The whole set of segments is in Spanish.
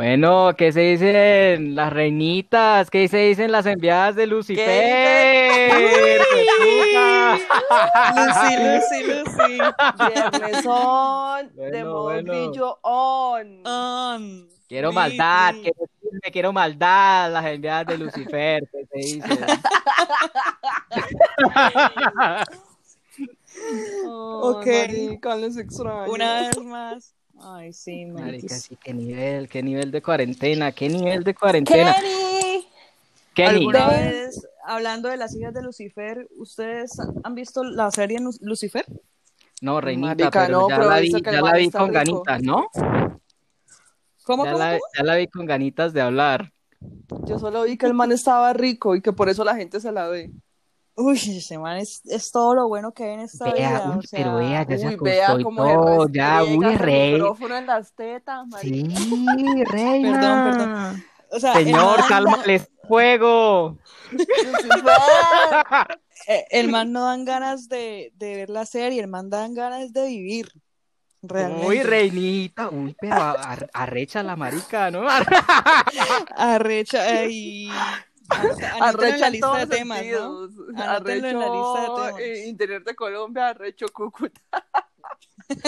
Bueno, ¿qué se dicen las reinitas? ¿Qué se dicen las enviadas de Lucifer? Lucy, Lucy, Lucy. Viernes on, Bueno, de modo bueno. brillo on. On. Quiero maldad, quiero, quiero maldad, las enviadas de Lucifer, ¿qué se dice? Ok. Marica, los extraño. Una vez más. Ay, sí, Marica, sí, qué nivel, qué nivel de cuarentena, qué nivel de cuarentena. Kenny. Kenny, ¿Alguna vez, hablando de las hijas de Lucifer, ¿ustedes han visto la serie Lucifer? no, reinita, Marica, pero no, ya pero la vi, ya la vi con rico. ganitas, ¿no? ¿Cómo, Ya cómo, la, cómo? ya la vi con ganitas de hablar. Yo solo vi que el man estaba rico y que por eso la gente se la ve. Uy, ese man es, es todo lo bueno que hay en esta Vea, vida. uy, o sea, pero vea, ya se Uy, acostó vea y cómo todo, se ya, uy, el rey. micrófono en las tetas, marica. Sí, reina. Perdón, perdón. o sea, el Señor, da- el fuego. Eh, el man no dan ganas de, de ver la serie, el man dan ganas de vivir. Realmente. Uy, reinita. Uy, pero arrecha la marica, ¿no? Arrecha y anótenlo Arrecha en la lista de temas, ¿no? en la lista de Arrecho temas. eh, interior de Colombia, arrecho Cúcuta.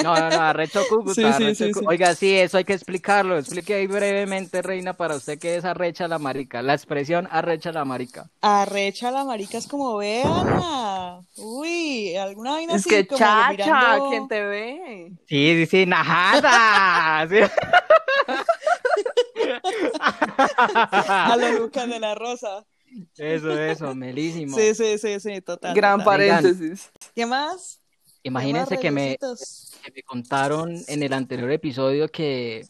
No, no, no, arrecho Cúcuta. Sí, sí, arrecho sí, Cú- sí. Oiga, sí, eso hay que explicarlo. Explique ahí brevemente, reina, para usted qué es arrecha la marica. La expresión arrecha la marica. Arrecha la marica es como vean. Uy, alguna vaina Es así que como chacha, mirando- ¿quién te ve? Sí, sí, sí, najada. A los Lucas de la Rosa. Eso, eso, melísimo. Sí, sí, sí, sí, total. Gran total. paréntesis. ¿Qué más? Imagínense ¿Qué que me, que me contaron en el anterior episodio que,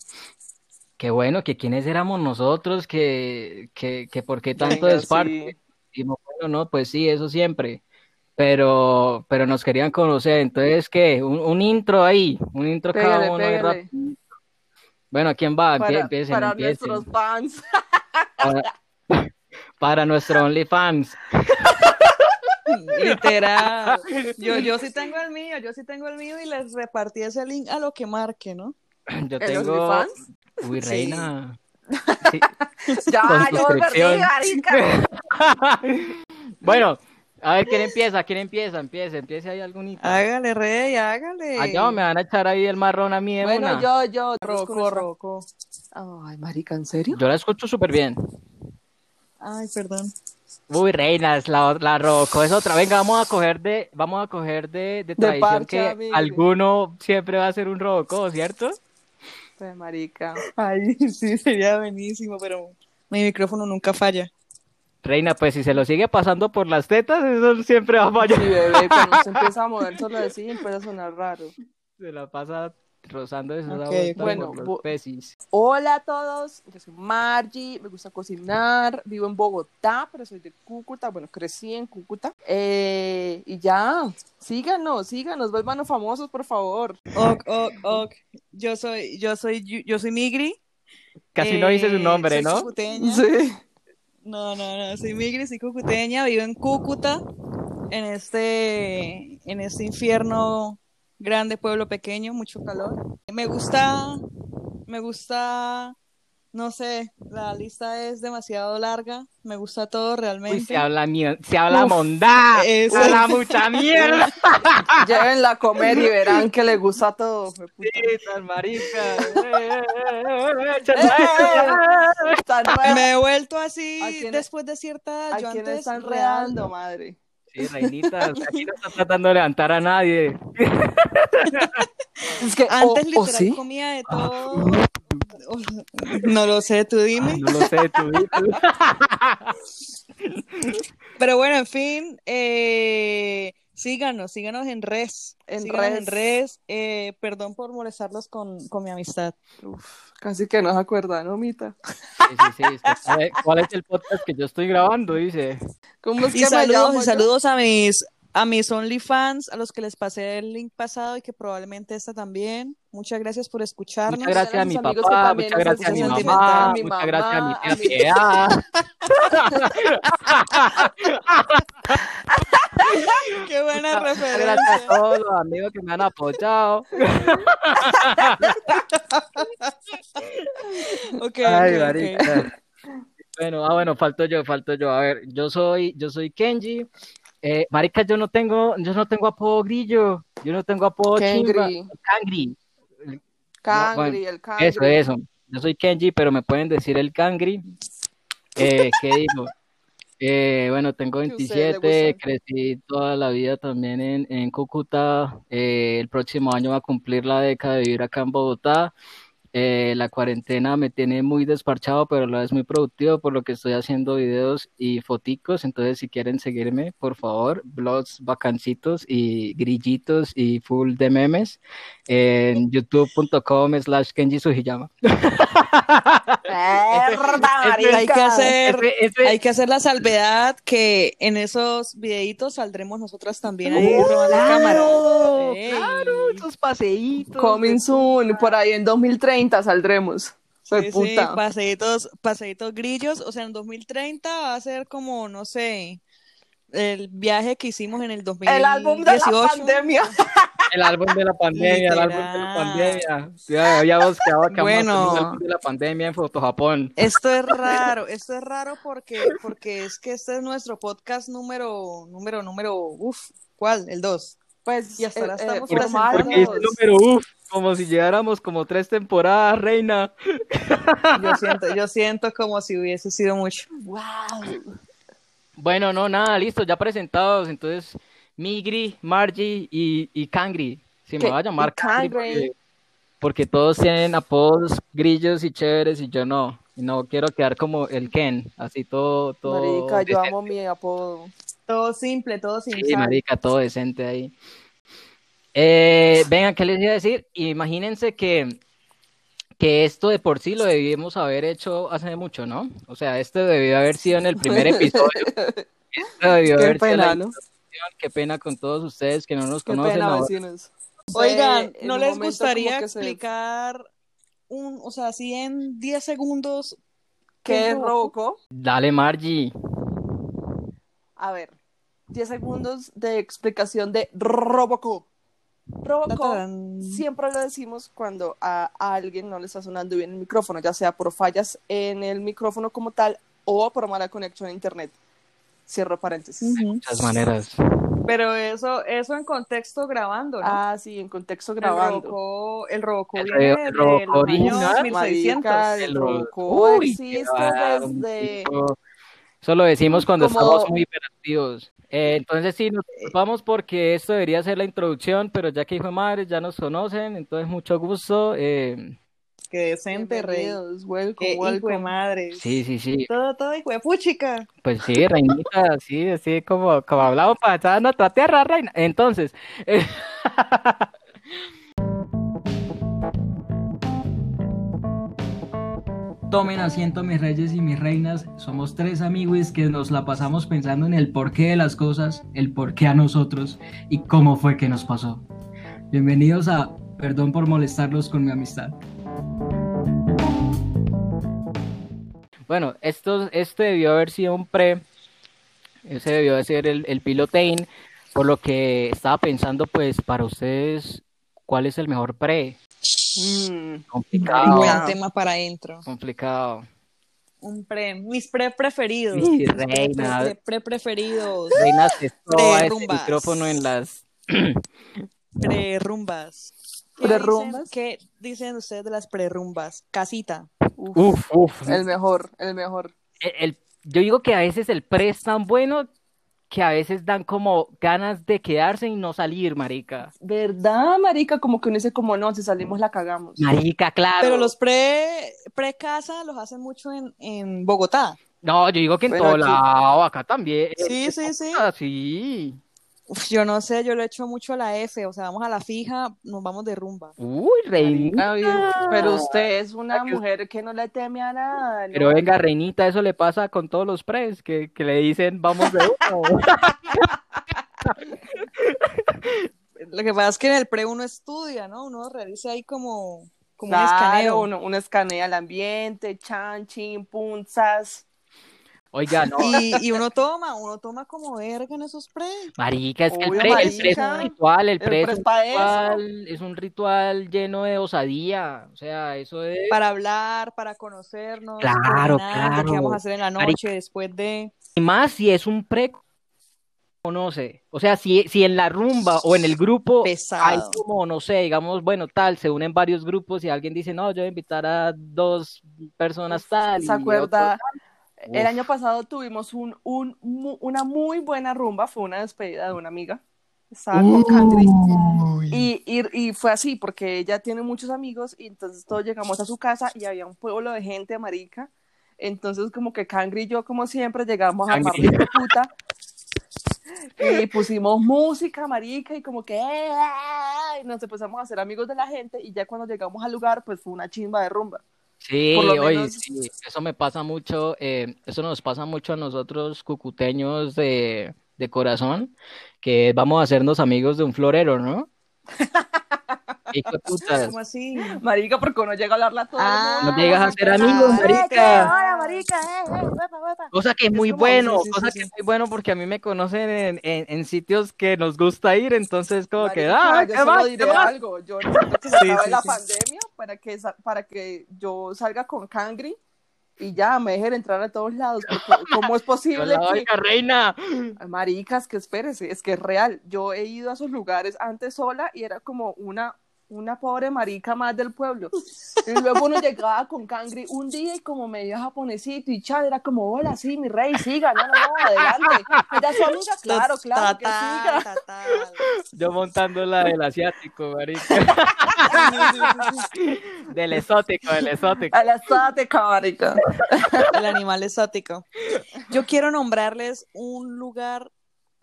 que bueno, que quiénes éramos nosotros, que, que, que por qué tanto Venga, desparque. sí. Y no, bueno, no, pues sí, eso siempre. Pero, pero nos querían conocer. Entonces, ¿qué? Un, un intro ahí, un intro cada uno. Bueno, ¿quién va? Para, empiecen, para empiecen. nuestros fans. Para, para nuestro OnlyFans. Literal. Yo, yo sí tengo el mío, yo sí tengo el mío y les repartí ese link a lo que marque, ¿no? Yo ¿El tengo. OnlyFans? Uy, reina. Sí. Ya, yo perdí, marica. Bueno, a ver, ¿quién empieza? ¿Quién empieza? Empiece, empiece ahí algún Hágale, rey, hágale. Allá me van a echar ahí el marrón a mí de Bueno, una. yo, yo. Roco, roco. Ay, marica, ¿en serio? Yo la escucho súper bien. Ay, perdón. Uy, reinas, la, la roco es otra. Venga, vamos a coger de, vamos a coger de, de tradición parche, que amigo. alguno siempre va a ser un roco, ¿cierto? Pues, marica. Ay, sí, sería buenísimo, pero mi micrófono nunca falla. Reina, pues si se lo sigue pasando por las tetas, eso siempre va a Sí, fallar. bebé, cuando se empieza a mover solo así, empieza a sonar raro. Se la pasa rozando esos Ok, aguas bueno, por los bu- pecis. Hola a todos, yo soy Margie, me gusta cocinar, vivo en Bogotá, pero soy de Cúcuta, bueno, crecí en Cúcuta. Eh, y ya, síganos, síganos, vuélvanos famosos, por favor. Ok, ok, ok. Yo soy, yo soy, yo, soy Migri. Casi no dice su Eh, nombre, ¿no? Sí. No, no, no, soy Migri, soy cucuteña, vivo en Cúcuta, en este, en este infierno grande, pueblo pequeño, mucho calor. Me gusta, me gusta, no sé, la lista es demasiado larga, me gusta todo Uy, realmente. se habla, mier- se habla Uf, mondá, eso. se habla mucha mierda. Llévenla a comer y verán que le gusta todo. Sí, tan marica. Eh, eh, eh, Me he vuelto así ¿A quién- después de cierta edad. ¿A Yo quién antes están reando, madre? Sí, reinita, aquí no está tratando de levantar a nadie. Es que, Antes o- o literal sí. comía de todo. No lo sé, tú dime. No lo sé, tú. tú. Pero bueno, en fin, eh, síganos, síganos en res. En síganos res. en res. Eh, perdón por molestarlos con, con mi amistad. Uf, casi que no se acuerda, ¿no, Mita? Sí, sí, sí. ¿Cuál es el podcast que yo estoy grabando? Dice. ¿Cómo es Y que me saludos, llamo y saludos a mis, a mis OnlyFans, a los que les pasé el link pasado y que probablemente esta también. Muchas gracias por escucharnos. Muchas gracias a mi amigos que papá, muchas gracias a mi mamá, mi muchas gracias a mi tía a mi-. Qué buena referencia. gracias a todos los amigos que me han apoyado. Ok, Ay, ok, ok. marica. Bueno, ah, bueno, falto yo, falto yo. A ver, yo soy, yo soy Kenji. Eh, marica, yo no tengo, yo no tengo apodo grillo, yo no tengo apodo. Kengri, Cangri. Cangri, el Cangri. Eso, eso. Yo soy Kenji, pero me pueden decir el Cangri. Eh, ¿qué digo? Eh, bueno, tengo Que a ustedes les 27, gustan. crecí toda la vida también en, en Cúcuta. Eh, el próximo año va a cumplir la década de vivir acá en Bogotá. Eh, la cuarentena me tiene muy desparchado, pero a la vez muy productivo, por lo que estoy haciendo videos y foticos. Entonces, si quieren seguirme, por favor, blogs bacancitos y grillitos y full de memes en youtube.com slash Kenji Sugiyama. ¡Mierda, ese- Hay que hacer, hay que hacer la salvedad que en esos videitos saldremos nosotras también ahí robando cámara. ¡Claro! Ey. ¡Claro! Esos paseitos. Coming soon, por ahí en 2030 saldremos. Fue Sí, sí, puta. paseitos, paseitos grillos. O sea, en 2030 va a ser como, no sé, el viaje que hicimos en el 2018. El álbum de la pandemia. El álbum de la pandemia, el álbum de la pandemia. Ya habíamos quedado Bueno. un álbum de la pandemia en Foto Japón. Esto es raro, esto es raro porque, porque es que este es nuestro podcast número, número, número, uff, ¿cuál? El 2. Pues Y hasta ahora eh, eh, estamos Porque, presentando. porque formarnos. el número uff, como si lleváramos como tres temporadas, reina. Yo siento, yo siento como si hubiese sido mucho. Wow. Bueno, no, nada, listo, ya presentados. Entonces, Migri, Margie y, y Kangri. Si me va a llamar Kangri porque, porque todos tienen apodos grillos y chéveres y yo no. Y no quiero quedar como el Ken, así todo, todo. Marica, yo amo mi apodo. Todo simple, todo sin Sí, marica, todo decente ahí. Eh, venga, ¿qué les iba a decir? Imagínense que, que esto de por sí lo debíamos haber hecho hace mucho, ¿no? O sea, esto debió haber sido en el primer episodio. Esto debió Qué haber sido la pena, ¿no? Qué pena con todos ustedes que no nos Qué conocen pena, vecinos. Oigan, en ¿no les gustaría explicar un, o sea, así en 10 segundos ¿Qué es? Robocop? Dale, Margie. A ver, 10 segundos de explicación de Robocop. Robocop siempre lo decimos cuando a, a alguien no le está sonando bien el micrófono, ya sea por fallas en el micrófono como tal o por mala conexión a internet. Cierro paréntesis. Ujú. Muchas maneras. Pero eso, eso en contexto grabando, ¿no? Ah, sí, en contexto el grabando. Robocop, el Robocop El viene ro- el de Robocop los original, años 1600. Marica, el El- Robocop Uy, existe desde... Eso lo decimos cuando Como- estamos muy hiperactivos. Eh, entonces sí, nos disculpamos porque esto debería ser la introducción, pero ya que hijo de madre ya nos conocen, entonces mucho gusto. eh, Qué decente, rey. Welcome, Qué hijo de welcome. madre. sí, sí, sí. Todo, todo hijo de puchica. Pues sí, reinita, sí, así como, como hablamos para nuestra tierra, reina. Entonces, eh, Tomen asiento mis reyes y mis reinas, somos tres amigos que nos la pasamos pensando en el porqué de las cosas, el porqué a nosotros y cómo fue que nos pasó. Bienvenidos a Perdón por molestarlos con mi amistad. Bueno, esto, este debió haber sido un pre, ese debió de ser el, el por lo que estaba pensando, pues, para ustedes, ¿cuál es el mejor pre? Mm, Complicado, Buen Wow. tema para intro. complicado. Un pre, mis pre preferidos. Sí, Mis pre- reina. pre, pre preferidos. Reina se soba ese Prerumbas. micrófono en las... Prerumbas. ¿Qué ¿Prerumbas? dicen- ¿Qué dicen ustedes de las prerumbas? Casita. uf, Uf, uf. el mejor, el mejor. El- el- yo digo que a veces el pre es tan bueno que a veces dan como ganas de quedarse y no salir, marica. ¿Verdad, marica? Como que uno dice, como no, si salimos la cagamos. Marica, claro. Pero los pre, pre casa los hacen mucho en, en Bogotá. No, yo digo que en Bueno, todo aquí- lado, acá también. Sí, sí, sí. Ah, sí. Uf, yo no sé, yo lo he hecho mucho a la F, o sea, vamos a la fija, nos vamos de rumba. Uy, reinita. Ay, pero usted es una que- mujer que no le teme a nada, ¿no? Pero venga, reinita, eso le pasa con todos los pres que, que le dicen vamos de uno. Lo que pasa es que en el pre uno estudia, ¿no? Uno realiza ahí como, como un Claro, escaneo. uno, uno escanea el ambiente, chanchin, punzas. Oiga, no, Y, y uno toma, uno toma como verga en esos pre. marica, es que el pre, el pre es un ritual, el El pre es un ritual, es un ritual lleno de osadía, o sea, eso es... Para hablar, para conocernos, Claro, de claro. qué vamos a hacer en la Marica. noche, después de... Y más si es un pre conoce. O sea, si, si en la rumba o en el grupo Pesado. hay como, no sé, digamos, bueno, tal, se unen varios grupos y alguien dice, no, yo voy a invitar a dos personas tal. ¿Se y acuerda? otro- El Uf. año pasado tuvimos un, un, mu- una muy buena rumba, fue una despedida de una amiga. Estaba con Cangri. Y, y, y fue así, porque ella tiene muchos amigos y entonces todos llegamos a su casa y había un pueblo de gente marica. Entonces como que Cangri y yo, como siempre, llegamos a Cangri. armar la puta y pusimos música marica y como que "Eh, ah", y nos empezamos a hacer amigos de la gente y ya cuando llegamos al lugar pues fue una chimba de rumba. Sí, menos- sí, eso me pasa mucho, eh, eso nos pasa mucho a nosotros cucuteños de, de corazón, que vamos a hacernos amigos de un florero, ¿no? Hijo de putas. ¿Cómo así? Marica, porque uno llega a hablarle a todo Ah. No llegas a ser ah, amigos, ah, marica. Hola, marica, eh, eh. Cosa que es muy como- bueno, sí, sí, cosa sí, que sí. es muy bueno porque a mí me conocen en, en, en sitios que nos gusta ir, entonces como que, ah, yo ¿qué solo más? diré ¿Qué algo. Yo necesito que se Sí, acabe sí, la sí. pandemia para que, para que yo salga con Cangri y ya me dejen entrar a todos lados. Porque, ¿Cómo es posible que... oiga, reina. Ay, Maricas, que espérese, es que es real. Yo he ido a esos lugares antes sola y era como una, una pobre marica más del pueblo. Y luego uno llegaba con Cangri un día y como medio japonesito y chad, era como, hola, sí, mi rey, siga, no, no, no, adelante. ¿Era su amiga? Claro, claro, que siga. Yo montando la del asiático, marica. Del exótico, del exótico. A la exótica, marica. El animal exótico. Yo quiero nombrarles un lugar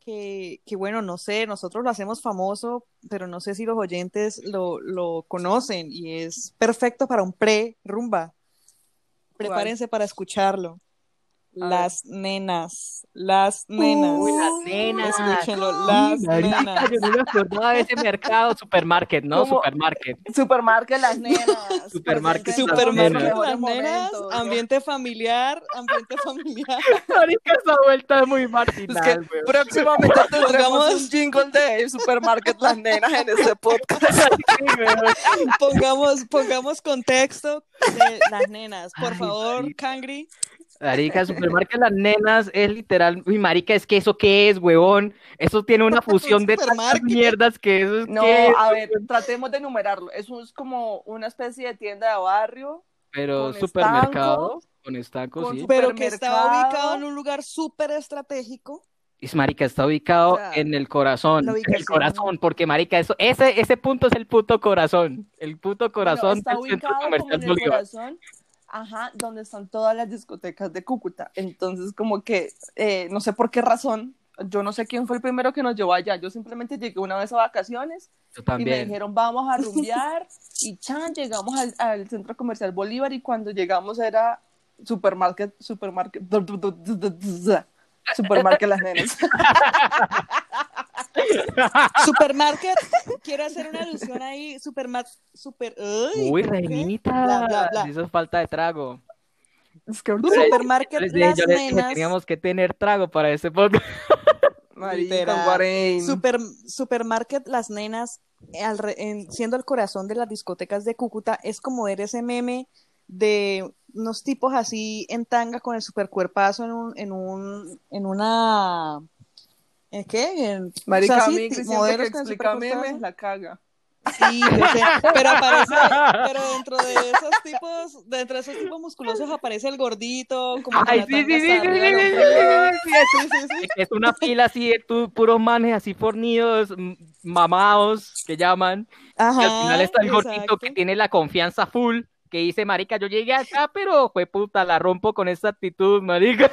que, que, bueno, no sé, nosotros lo hacemos famoso, pero no sé si los oyentes lo, lo conocen y es perfecto para un pre-rumba. Prepárense para escucharlo. Las nenas, las nenas. Uy, las nenas. Escúchenlo, las nenas. yo no me acordaba de ese mercado, supermarket, ¿no? Supermarket. Supermarket Las Nenas. Supermarket Presenten Las Nenas. ambiente familiar, ambiente familiar. Marica, esa vuelta es muy Es marginal, que weón. próximamente tendremos Pongamos- un jingle de Supermarket Las Nenas en este podcast. Pongamos, pongamos contexto de las nenas. Por Ay, favor. Cangri. Marica, supermarket Las Nenas es literal. Uy, marica, es que eso qué es, huevón. Eso tiene una fusión de tantas mierdas que eso es No, qué es, a ver, tratemos de enumerarlo. Eso es como una especie de tienda de barrio. Pero con supermercado, con estanco, con sí. Pero que está Supermercado. ubicado en un lugar súper estratégico. Es, marica, está ubicado O sea, en el corazón, en el corazón, porque marica, eso, ese, ese punto es el puto corazón, el puto corazón Bueno, está del centro ubicado como comercial en el Bolívar. corazón. Ajá, donde están todas las discotecas de Cúcuta. Entonces, como que, eh, no sé por qué razón, yo no sé quién fue el primero que nos llevó allá. Yo simplemente llegué una vez a vacaciones y me dijeron vamos a rumbear y chan, llegamos al, al centro comercial Bolívar y cuando llegamos era supermarket, supermarket, supermarket las nenas. Supermarket, quiero hacer una alusión ahí. Supermarket, super. Uy, Uy, reinita, Bla, bla, bla. hizo falta de trago. Es que Supermarket, Yo les dije, las yo les dije, nenas. teníamos que tener trago para ese podcast. Super, supermarket Las Nenas, en- siendo el corazón de las discotecas de Cúcuta, es como ver ese meme de unos tipos así en tanga con el supercuerpazo en un, en un, en una, ¿en qué? En, Marica, o sea, a sí, que explica memes la caga. Sí, yo sé, pero aparece, pero dentro de esos tipos, dentro de esos tipos musculosos aparece el gordito, como Ay, sí, sí, sí, sí, arriba sí, del sí, ombligo. sí, sí, sí, sí. Es una fila así de tu- puros manes así fornidos, mamados, que llaman. Y al final Ajá, está el gordito exacto. que tiene la confianza full, que dice, marica, yo llegué acá, pero fue puta, la rompo con esta actitud, marica.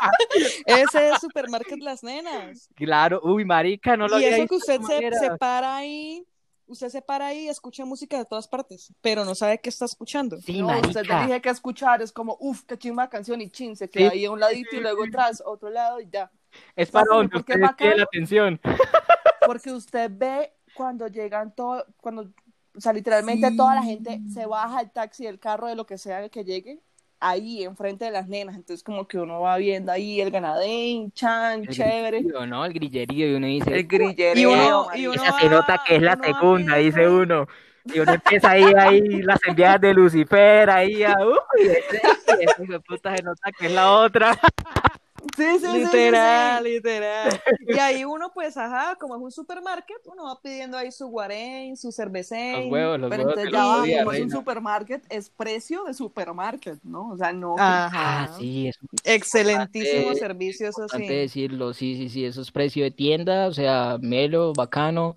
Ese es Supermarket Las Nenas. Claro, uy, marica, no lo y había eso que usted se, se para ahí, usted se para ahí y escucha música de todas partes, pero no sabe qué está escuchando. Sí, no, usted le marica. dije que escuchar es como, uff, qué chimba canción y chin, se queda Sí, ahí a un ladito sí, y luego sí. atrás, otro lado y ya. Es para ¿Sabe donde quieren bacano? la atención. Porque usted ve cuando llegan todo, cuando, o sea, literalmente toda la gente se baja del taxi, del carro, de lo que sea que llegue, ahí enfrente de las nenas. Entonces como que uno va viendo ahí el ganadín, chan, El chévere. grillerío, ¿no? El grillerío y uno dice, El grillero. Y uno- y uno- esa se nota que es la va segunda, dice uno. Y uno empieza ahí, ahí, las enviadas de Lucifer, ahí, a, uy, de puta se nota que es la otra. Sí, sí, sí, sí, sí. Literal, literal. Y ahí uno, pues, ajá, como es un supermarket, uno va pidiendo ahí su guarén, su cervecén. Los huevos, los Pero huevos entonces ya los va, días, como es un supermarket, es precio de supermarket, ¿no? O sea, no. Ajá. Ah, sí, es Excelentísimo servicio, eso sí. decirlo, sí, sí, sí, eso es precio de tienda, o sea, melo, bacano.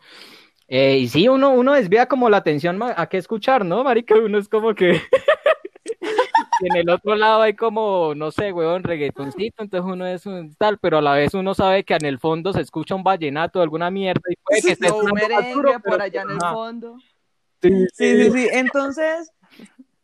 Eh, y sí, uno, uno desvía como la atención a qué escuchar, ¿no, marica? Uno es como que en el otro lado hay como, no sé, huevón, reggaetoncito, entonces uno es un tal, pero a la vez uno sabe que en el fondo se escucha un vallenato, alguna mierda, y puede que esté No, un merengue duro, por pero- allá en el fondo. Sí, Sí, sí, sí. Entonces,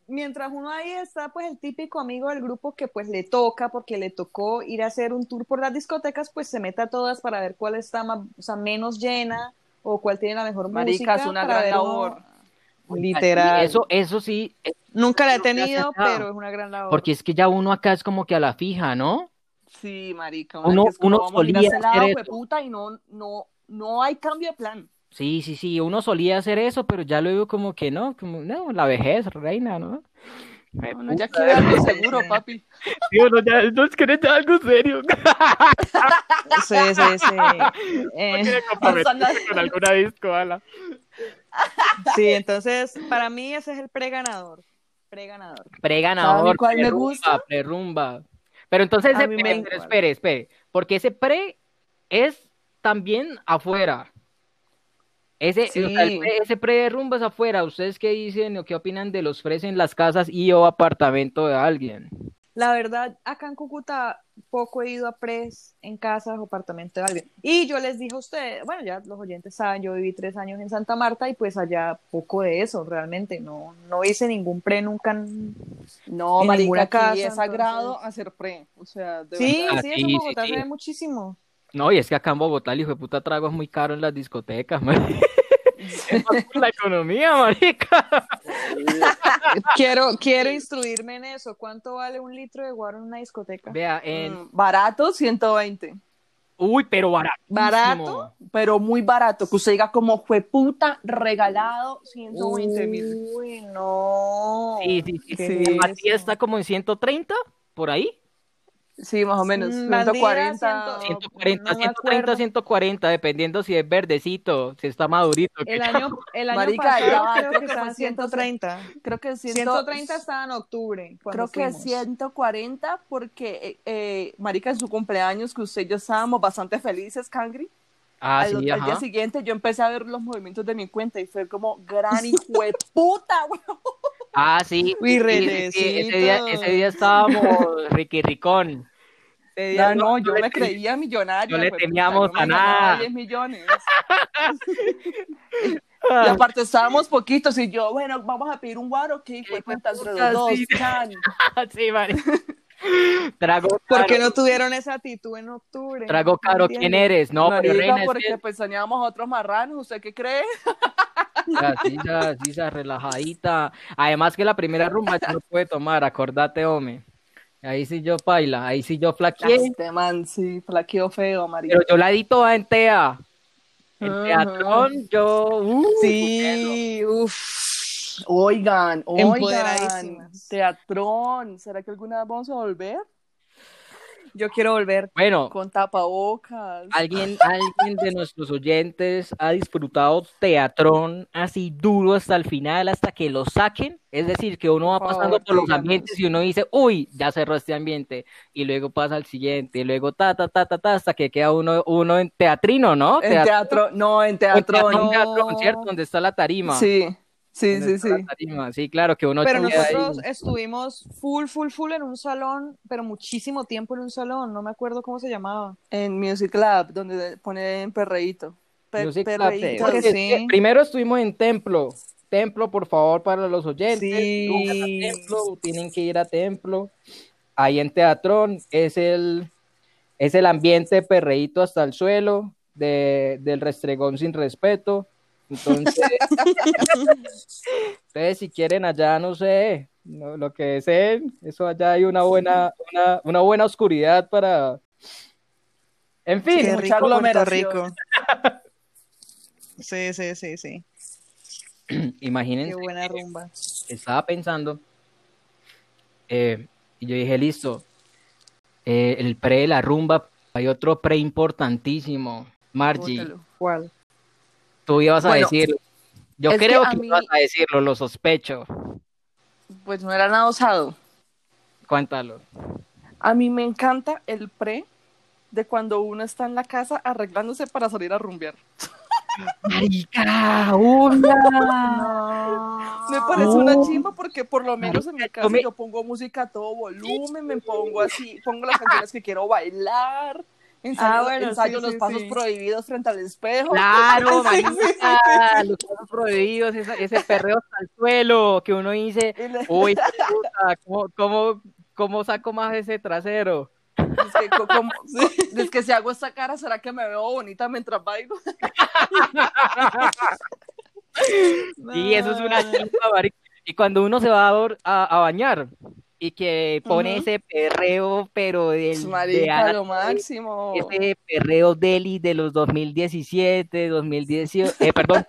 mientras uno ahí está, pues el típico amigo del grupo que pues le toca, porque le tocó ir a hacer un tour por las discotecas, pues se mete a todas para ver cuál está más, o sea, menos llena o cuál tiene la mejor Marica, música. es una gran labor. Literal. Eso, eso sí, Nunca la he tenido, pero es una gran labor. porque es que ya uno acá es como que a la fija, ¿no? Sí, marica. Uno- es como uno solía lado, hacer eso. puta, y no, no, no hay cambio de plan. Sí, sí, sí, uno solía hacer eso, pero ya luego como que no, como, no, la vejez, reina, ¿no? Me Uno ya puta, quiere algo seguro, papi. sí, uno ya, no es que ya algo serio. Sí, sí, sí. Eh, quiere comprometerse con alguna disco, ala. Sí, entonces, para mí ese es el pre-ganador. Pre-ganador. Pre-ganador, ¿Sabe cuál me prerrumba, gusta? prerrumba. Pero entonces, A mí me espere, espere, porque ese pre es también afuera. Ese, o sea, el Sí. pre- ese pre de rumba es afuera. ¿Ustedes qué dicen o qué opinan de los pres en las casas y o apartamento de alguien? La verdad, acá en Cúcuta poco he ido a pres en casas o apartamentos de alguien. Y yo les dije a ustedes, bueno, ya los oyentes saben, yo viví tres años en Santa Marta y pues allá poco de eso, realmente. No, no hice ningún pre nunca. en- No, En marica, ninguna aquí casa, es sagrado entonces. hacer pre. O sea, de Sí, verdad. Sí, sí, eso en sí, Bogotá sí. se ve muchísimo. No, y es que acá en Bogotá el hijo de puta trago es muy caro en las discotecas, man. Es la economía, marica. Quiero, quiero instruirme en eso. ¿Cuánto vale un litro de guaro en una discoteca? Vea, en... Mm, Barato, 120. Uy, pero barato. ¿Barato? Pero muy barato. Que usted diga como fue puta, regalado, 120 mil. Uy, no. Sí, sí, está como en 130, por ahí. Sí, más o menos. Bandida, 140. ciento- 140, no me 130, acuerdo. 140, dependiendo si es verdecito, si está madurito. El que- año, el año Marica, pasado creo creo que que estaba fue en 130. Creo que 100 130 estaba en octubre. Creo que fuimos. 140 porque, eh, eh, marica, en su cumpleaños, que usted y yo estábamos bastante felices, Cangri. Ah, al, sí, al día siguiente yo empecé a ver los movimientos de mi cuenta y fue como, gran hijo de puta, güey. Ah, sí. Uy, sí, Ese día, ese día estábamos Ricky Ricón. Ese día No, no, yo me creía millonaria. no le temíamos a nada. 10 millones. Y aparte estábamos poquitos y yo, bueno, vamos a pedir un guaro, que entre puta, los dos, sí, vale. Trago ¿Por qué no tuvieron esa actitud en octubre? Trago No caro, ¿quién eres? No, pero Marica, reina, es porque que pues teníamos otros marranos, ¿usted qué cree? así, ya, así, relajadita. Además que la primera rumba ya no puede tomar, acordate, hombre. Ahí sí yo paila, ahí sí yo flaqueé, Este man, sí, flaqueó feo, marica. pero yo la di toda en TEA. En Ajá. teatrón, yo... uh, Sí, uff. Oigan, oigan, teatrón, ¿será que alguna vez vamos a volver? Yo quiero volver. Bueno, Con tapabocas. ¿Alguien, alguien de nuestros oyentes ha disfrutado teatrón así duro hasta el final, hasta que lo saquen? Es decir, que uno va Por pasando por los ambientes y uno dice, uy, ya cerró este ambiente, y luego pasa al siguiente, y luego ta, ta, ta, ta, ta, hasta que queda uno, uno en teatrino, ¿no? En Teatro- teatro, no, en en teatro, teatro, no. teatrón, ¿cierto? Donde está la tarima. Sí, sí, sí, sí. tarima. Sí, claro, que uno Pero ahí. nosotros estuvimos full, full, full en un salón, pero muchísimo tiempo en un salón. No me acuerdo cómo se llamaba. En Music Lab, donde ponen perreíto. Pe- Music Club, perreíto. Porque porque sí. Primero estuvimos en Templo. Templo, por favor, para los oyentes. Sí. Templo, tienen que ir a Templo. Ahí en Teatrón es el es el ambiente perreíto hasta el suelo, de, del restregón sin respeto. Entonces, ustedes si quieren allá, no sé, no- lo que deseen, eso allá hay una buena, una, una buena oscuridad para... En fin, Qué mucha rico Puerto. Rico. Sí, sí, sí, sí. Qué imagínense, buena rumba. estaba pensando, eh, y yo dije, listo, eh, el pre de la rumba, hay otro pre importantísimo. Margie, Bótalo. ¿Cuál? Tú ibas a Bueno, decirlo. Yo que creo que, mí- ibas a decirlo, lo sospecho. Pues no era nada osado. Cuéntalo. A mí me encanta el pre de cuando uno está en la casa arreglándose para salir a rumbear. Marica, una. Me parece una chimba porque por lo menos en mi casa yo pongo música a todo volumen, me pongo así, pongo las canciones que quiero bailar, ensayo, Ah, bueno, ensayo sí, los sí, pasos sí. prohibidos frente al espejo. Claro, Sí, sí, marica, los pasos prohibidos, esa- ese perreo hasta el suelo, que uno dice, uy, puta, ¿cómo, cómo, cómo saco más ese trasero? Es que, co- como- es que si hago esta cara, ¿será que me veo bonita mientras bailo? Y eso es una chimba. Y cuando uno se va a, dor- a, a bañar y que pone Ujú. ese perreo, pero del, de Marica, Ana- lo máximo. ese perreo deli de los 2017, 2018, eh, perdón,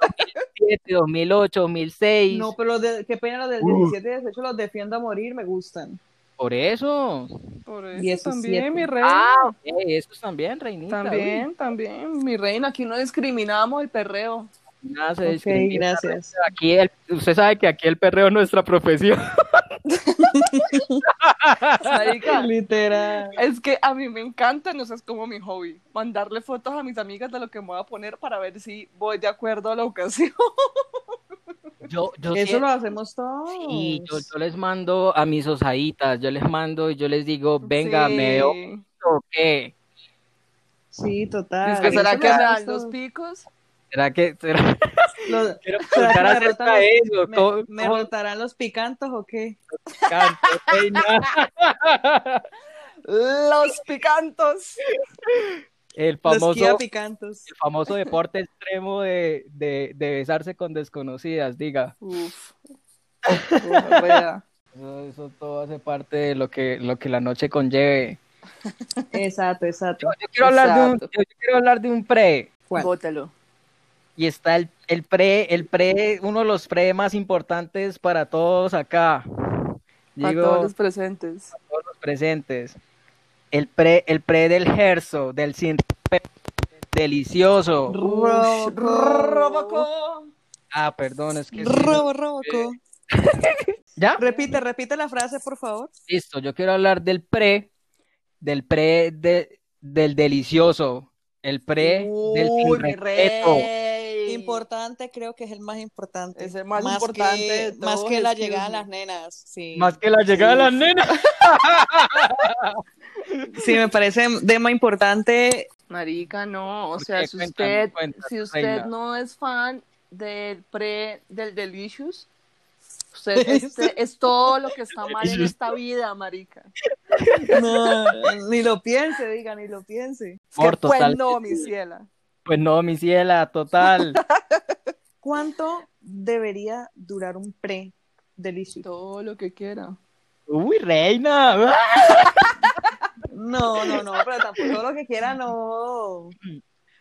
2007, 2008, 2006. No, pero los de- qué pena los del 17 y 18 los defiendo a morir, me gustan. Por eso. Por eso 17. también, mi reina. Ah, ok, eso también, reinita. También, también, mi reina, aquí no discriminamos el perreo. uy, nada se Ok, discrimina. gracias. Aquí el- usted sabe que aquí el perreo es nuestra profesión. Marica, Literal. es que a mí me encanta, no sé, es como mi hobby, mandarle fotos a mis amigas de lo que me voy a poner para ver si voy de acuerdo a la ocasión. Yo, yo Eso sí- lo hacemos todos. sí, yo, yo les mando a mis osaditas, yo les mando y yo les digo, venga, Sí. me veo o qué. Sí, total. Es que será que me dan los picos. ¿Será que será? Los- Quiero ¿será que preguntar acerca de eso. me- ¿Cómo- ¿Me cómo rotarán los picantos o qué? Los picantos. El Los famoso, picantos. el famoso deporte extremo de, de, de besarse con desconocidas, diga. Uf. Eso, eso todo hace parte de lo que, lo que la noche conlleve. Exacto, exacto. Yo, yo quiero hablar de un, Exacto. yo, yo quiero hablar de un pre. ¿Cuál? Bótalo. Y está el, el pre, el pre, uno de los pre más importantes para todos acá. Para Digo, todos los presentes. todos los presentes. El pre, el pre del gerso, del delicioso. Roboco. Ah, perdón, es que sí, Robo. ¿Ya? Repite, repite la frase, por favor. Listo, yo quiero hablar del pre, del pre de- del delicioso, el pre del sin Importante, creo que es el más importante. Es el más importante que, de más que la llegada de las nenas. Sí. Más que la llegada de las nenas. Sí, me parece de más importante. Marica, no, o ¿Por sea, si Cuéntame, usted, cuéntame, si usted reina. no es fan del pre, del Delicious, usted este, es todo lo que está mal en esta vida, marica. No, ni lo piense, diga, ni lo piense. Es Por que, pues no, mi ciela. Pues no, mi ciela, total. ¿Cuánto debería durar un pre delicioso? Todo lo que quiera. Uy, reina. No, no, no, pero tampoco todo lo que quiera, no.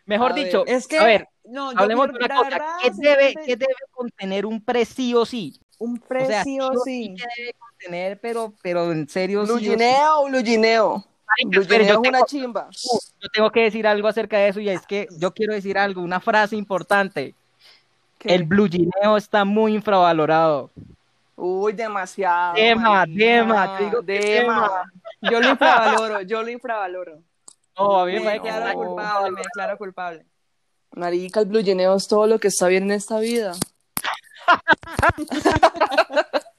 Mejor A ver, dicho, Es que, a ver, no, hablemos de una cosa. ¿Qué debe, qué debe contener un pre sí o sí? Un O pre sea, sí o sí. ¿Qué debe contener? Pero, pero en serio, sí o sí. Blugineo. Marica, es una tengo- chimba. yo tengo que decir algo acerca de eso y es que yo quiero decir algo, una frase importante. ¿Qué? El blugineo está muy infravalorado. Uy, demasiado. Dema, dema, te digo que Dema. Yo lo infravaloro, yo lo infravaloro. No, a mí me declaro no. culpable, me declaro culpable. Marica, el blugineo es todo lo que está bien en esta vida.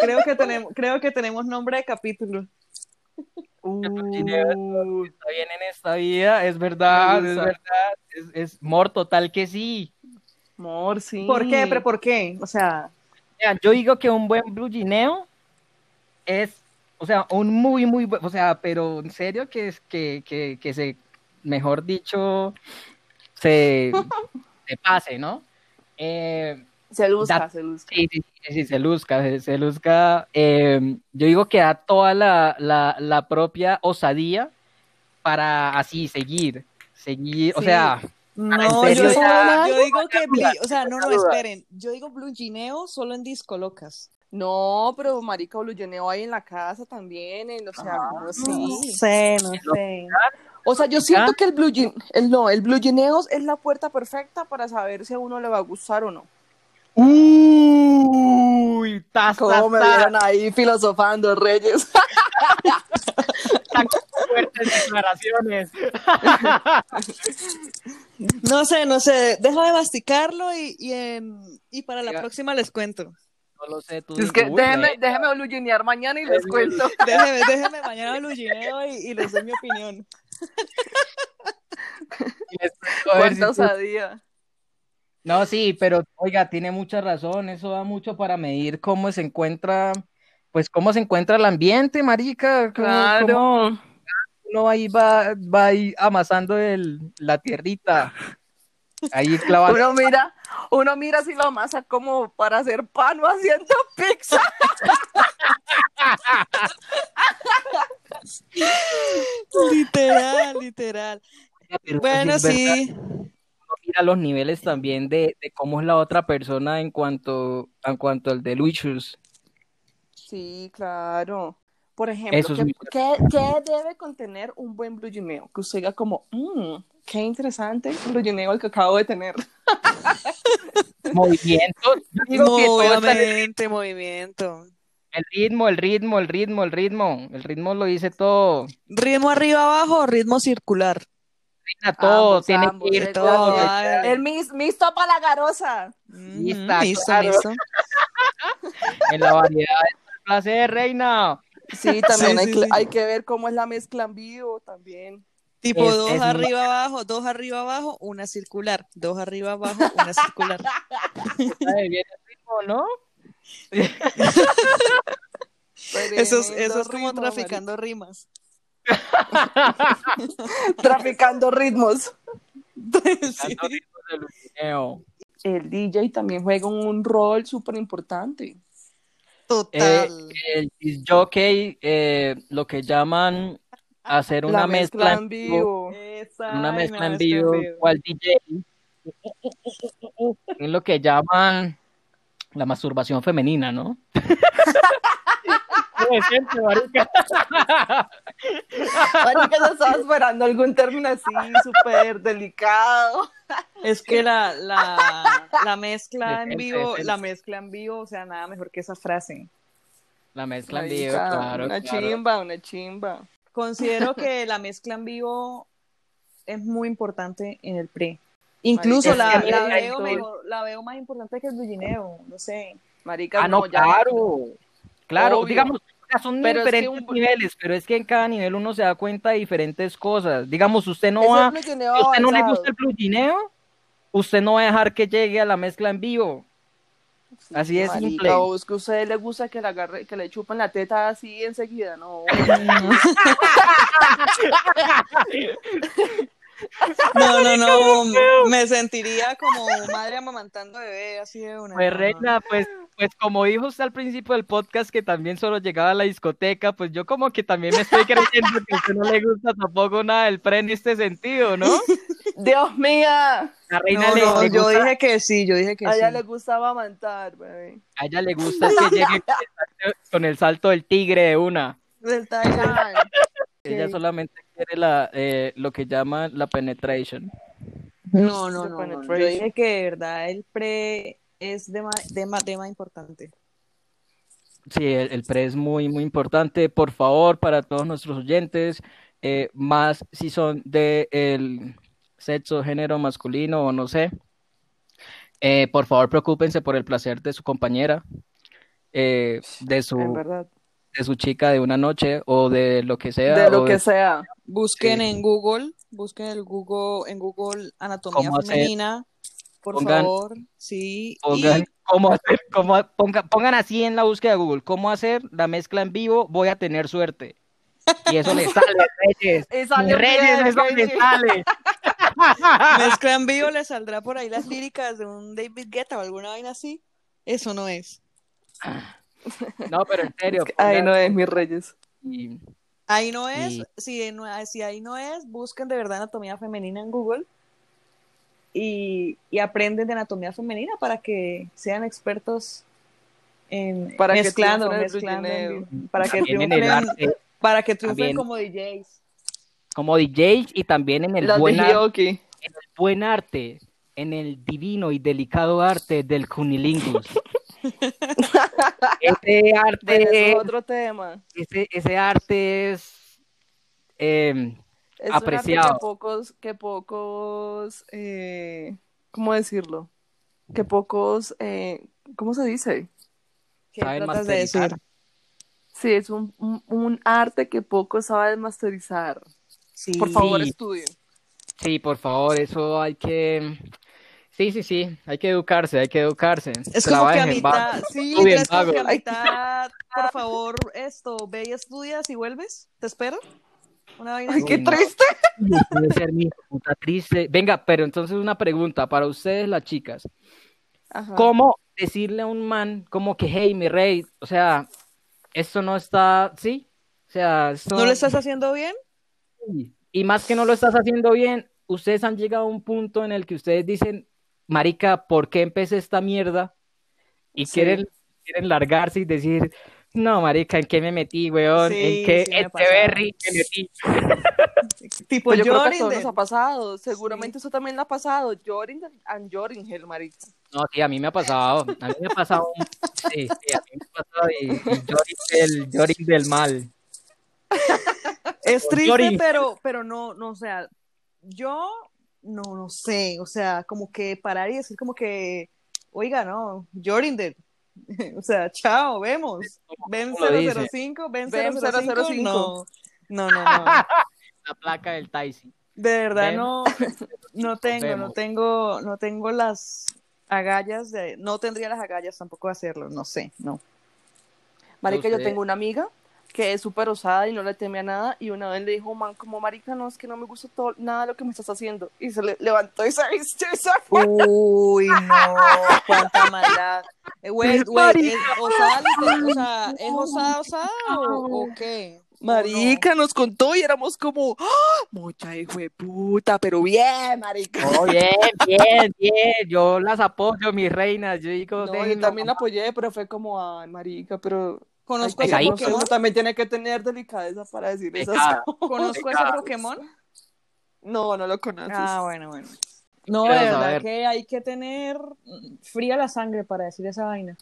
Creo que tenemos, creo que tenemos nombre de capítulo. Uh, está bien en esta vida, es verdad, es verdad, es, es mor total que sí. amor, sí. ¿Por qué? ¿Pero por qué? O sea, yo digo que un buen blugineo es o sea, un muy, muy, bu- o sea, pero en serio que es que, que, que se, mejor dicho, se, se pase, ¿no? Eh, Se luzca, Da- se luzca. Sí, sí, sí, sí, se luzca, se, se luzca. Eh, yo digo que da toda la, la, la propia osadía para así seguir, seguir, o Sí. sea, No, yo, yo digo que, o sea, no, no, esperen. Yo digo blue gineo solo en disco locas. No, pero marica, Bluyeneo hay en la casa también, en, o sea, no No sé. sé, no sé. O sea, yo siento que el blue el no, el blue Gineo es la puerta perfecta para saber si a uno le va a gustar o no. Uy, tas, Como me vieron ahí filosofando, Reyes. tan fuertes declaraciones. No sé, no sé. Deja de masticarlo y, y, en- y para la próxima les cuento. No lo sé, tú Es que uy, déjeme, déjeme blue Ginear mañana y les cuento. Déjeme, déjeme mañana blue gineo y, y les doy mi opinión. cuento a ver si Cuánta tú- osadía. No, sí, pero oiga, tiene mucha razón, eso da mucho para medir cómo se encuentra, pues cómo se encuentra el ambiente, marica, cómo- cómo Claro. uno ahí va, va ahí amasando el, la tierrita, ahí clavando. Uno mira, uno mira si lo amasa como para hacer pan o haciendo pizza. Literal, literal. Pero Bueno, verdad, mira los niveles también de, de cómo es la otra persona en cuanto, en cuanto al delicious. Sí, claro. Por ejemplo, Eso es ¿qué, muy qué- qué debe contener un buen blue? Que usted diga como, mmm, qué interesante el blue gineo el que acabo de tener. Movimientos, yo digo que todo está en el Movimiento, movimiento. el ritmo, el ritmo, el ritmo, el ritmo, el ritmo lo dice todo, Ritmo arriba abajo, ritmo circular. Reina, todo, Ambos, tiene ambos, que ir el- todo. El mis, mis topa la garosa. Claro. listo. En la variedad está el placer, reina. Sí, también Sí, hay, sí, que, sí. hay que ver cómo es la mezcla en vivo también. Tipo Es- dos es arriba abajo, dos arriba abajo, una circular. Dos arriba abajo, una circular. Ay, el ritmo, ¿no? Eso eso es como ritmo, traficando rimas. Traficando ritmos. Sí. El DJ también juega un rol súper importante. Total. Eh, el jockey, eh, lo que llaman hacer una la mezcla, en vivo. Esa una mezcla en vivo, cual DJ, es lo que llaman la masturbación femenina, ¿no? Decente, marica. Marica, yo estaba esperando algún término así, súper delicado. Es que la, la, la mezcla en vivo, decente. la mezcla en vivo, o sea, nada mejor que esa frase. La mezcla en vivo, claro, una claro. chimba, una chimba. Considero que la mezcla en vivo es muy importante en el pre. Incluso Marica, la, la veo mejor, la veo más importante que el bullineo, no sé. Marica, Ah, no, ya- claro. Obvio. digamos, son Pero es que diferentes un- niveles, pero es que en cada nivel uno se da cuenta de diferentes cosas. Digamos, usted no va, es si a usted no le gusta el plugineo, usted no va a dejar que llegue a la mezcla en vivo. Sí, Así de marica, simple. O es que a usted le gusta que le agarre, que le chupen la teta así enseguida, no. No, no, no, me sentiría como madre amamantando bebé, así de una. Pues. Reina, pues, pues como dijo usted al principio del podcast que también solo llegaba a la discoteca, pues yo como que también me estoy creyendo que a usted no le gusta tampoco nada del pre en este sentido, ¿no? Dios mía, La reina No, le, no, le yo gusta, dije que sí, yo dije que a sí. ella le gustaba amantar, bebé. a ella le gusta que llegue con el salto- del tigre de una. Del. Ella solamente quiere la, eh, lo que llaman la penetration. No, no, no, no. Yo dije que de verdad el pre es de de más, de más importante. Sí, el, el pre es muy, muy importante. Por favor, para todos nuestros oyentes, eh, más si son de el sexo, género masculino o no sé, eh, por favor, preocúpense por el placer de su compañera, eh, de su, de su chica de una noche o de lo que sea. De lo que de- sea. Busquen Sí. en Google, busquen el Google, en Google anatomía ¿Cómo hacer? Por Pongan- favor, sí. Pongan, Y cómo hacer, cómo, ponga- pongan así en la búsqueda de Google, cómo hacer la mezcla en vivo, voy a tener suerte. Y eso le sale, Reyes. Sale Reyes, eso le sale. mezcla en vivo le saldrá por ahí las líricas de un David Guetta o alguna vaina así. Eso no es. No, pero en serio. Pongan- no es, mis reyes. y- Ahí no es, Y- si, si ahí no es, busquen de verdad anatomía femenina en Google y, y aprenden de anatomía femenina para que sean expertos en Para mezclando, en el mezclando, en para que también en triunfen, el arte, para que triunfen también. como DJs. como DJs y también en el buen, de ar- Hioki. buen arte, en el divino y delicado arte del cunilingus. ese arte, es otro tema. ese, ese arte es em, Es Apreciado. un arte que pocos, que pocos, eh, ¿cómo decirlo? Que pocos, eh, ¿cómo se dice? ¿Qué saben tratas de masterizar. decir? Sí, es un, un, un arte que pocos saben masterizar. Sí. Por favor, Sí. estudien. Sí, por favor, eso hay que. Sí, sí, sí, hay que educarse, hay que educarse. Es como que a va. mitad, sí, Estudien, es como que a mitad, por favor, esto, ve y estudias y vuelves, te espero. Una vaina Ay, qué no. triste. Debe ser mi puta triste. Venga, pero entonces una pregunta para ustedes, las chicas. Ajá. ¿Cómo decirle a un man como que, hey, mi rey, o sea, esto no está, ¿sí? O sea, esto... ¿No lo estás haciendo bien? Y más que no lo estás haciendo bien, ustedes han llegado a un punto en el que ustedes dicen, marica, ¿por qué empecé esta mierda? Y Sí. quieren, quieren largarse y decir, no, marica, ¿en qué me metí, weón? Sí, ¿En qué sí me este berry me metí? Tipo Pues yo creo que a Jordan todos de- nos ha pasado. Seguramente eso también le ha pasado. Jordan and Jordan, marica. No, sí, a mí me ha pasado. A mí me ha pasado. un- Sí, sí, a mí me ha pasado. Y, y Jorin del, del mal. Es triste, Yori. pero, pero no, no, o sea, yo no, no sé, o sea, como que parar y decir como que, oiga, no, Jordan de, o sea, chao, vemos, ven cómo lo dice? 005, ven Ven 005, 005. no, no, no, no, La placa del Taisi. de verdad Ven. no, no tengo, no tengo, no tengo las agallas de, no tendría las agallas tampoco de hacerlo, no sé, no. Marica, yo tengo una amiga que es súper osada y no le teme a nada. Y una vez le dijo, man, como marica, no, es que no me gusta todo, nada de lo que me estás haciendo. Y se le levantó y se vistió y se fue. Uy, no, cuánta maldad. Eh, güey, güey, ¿es osada, o sea, ¿es osada, osada o, o qué? ¿O Marica nos contó y éramos como, ¡Ah! mucha hijo de puta, pero bien, marica. Oh, bien, bien, bien. Yo las apoyo, mis reinas. Yo digo, No, yo también la apoyé, pero fue como, ay, marica, pero... ¿Conozco ese ahí, Pokémon? uno también tiene que tener delicadeza para decir esas cosas. ¿Conozco ese. Pokémon? No, no lo conoces. Ah, bueno, bueno. No, de verdad saber. que hay que tener fría la sangre para decir esa vaina.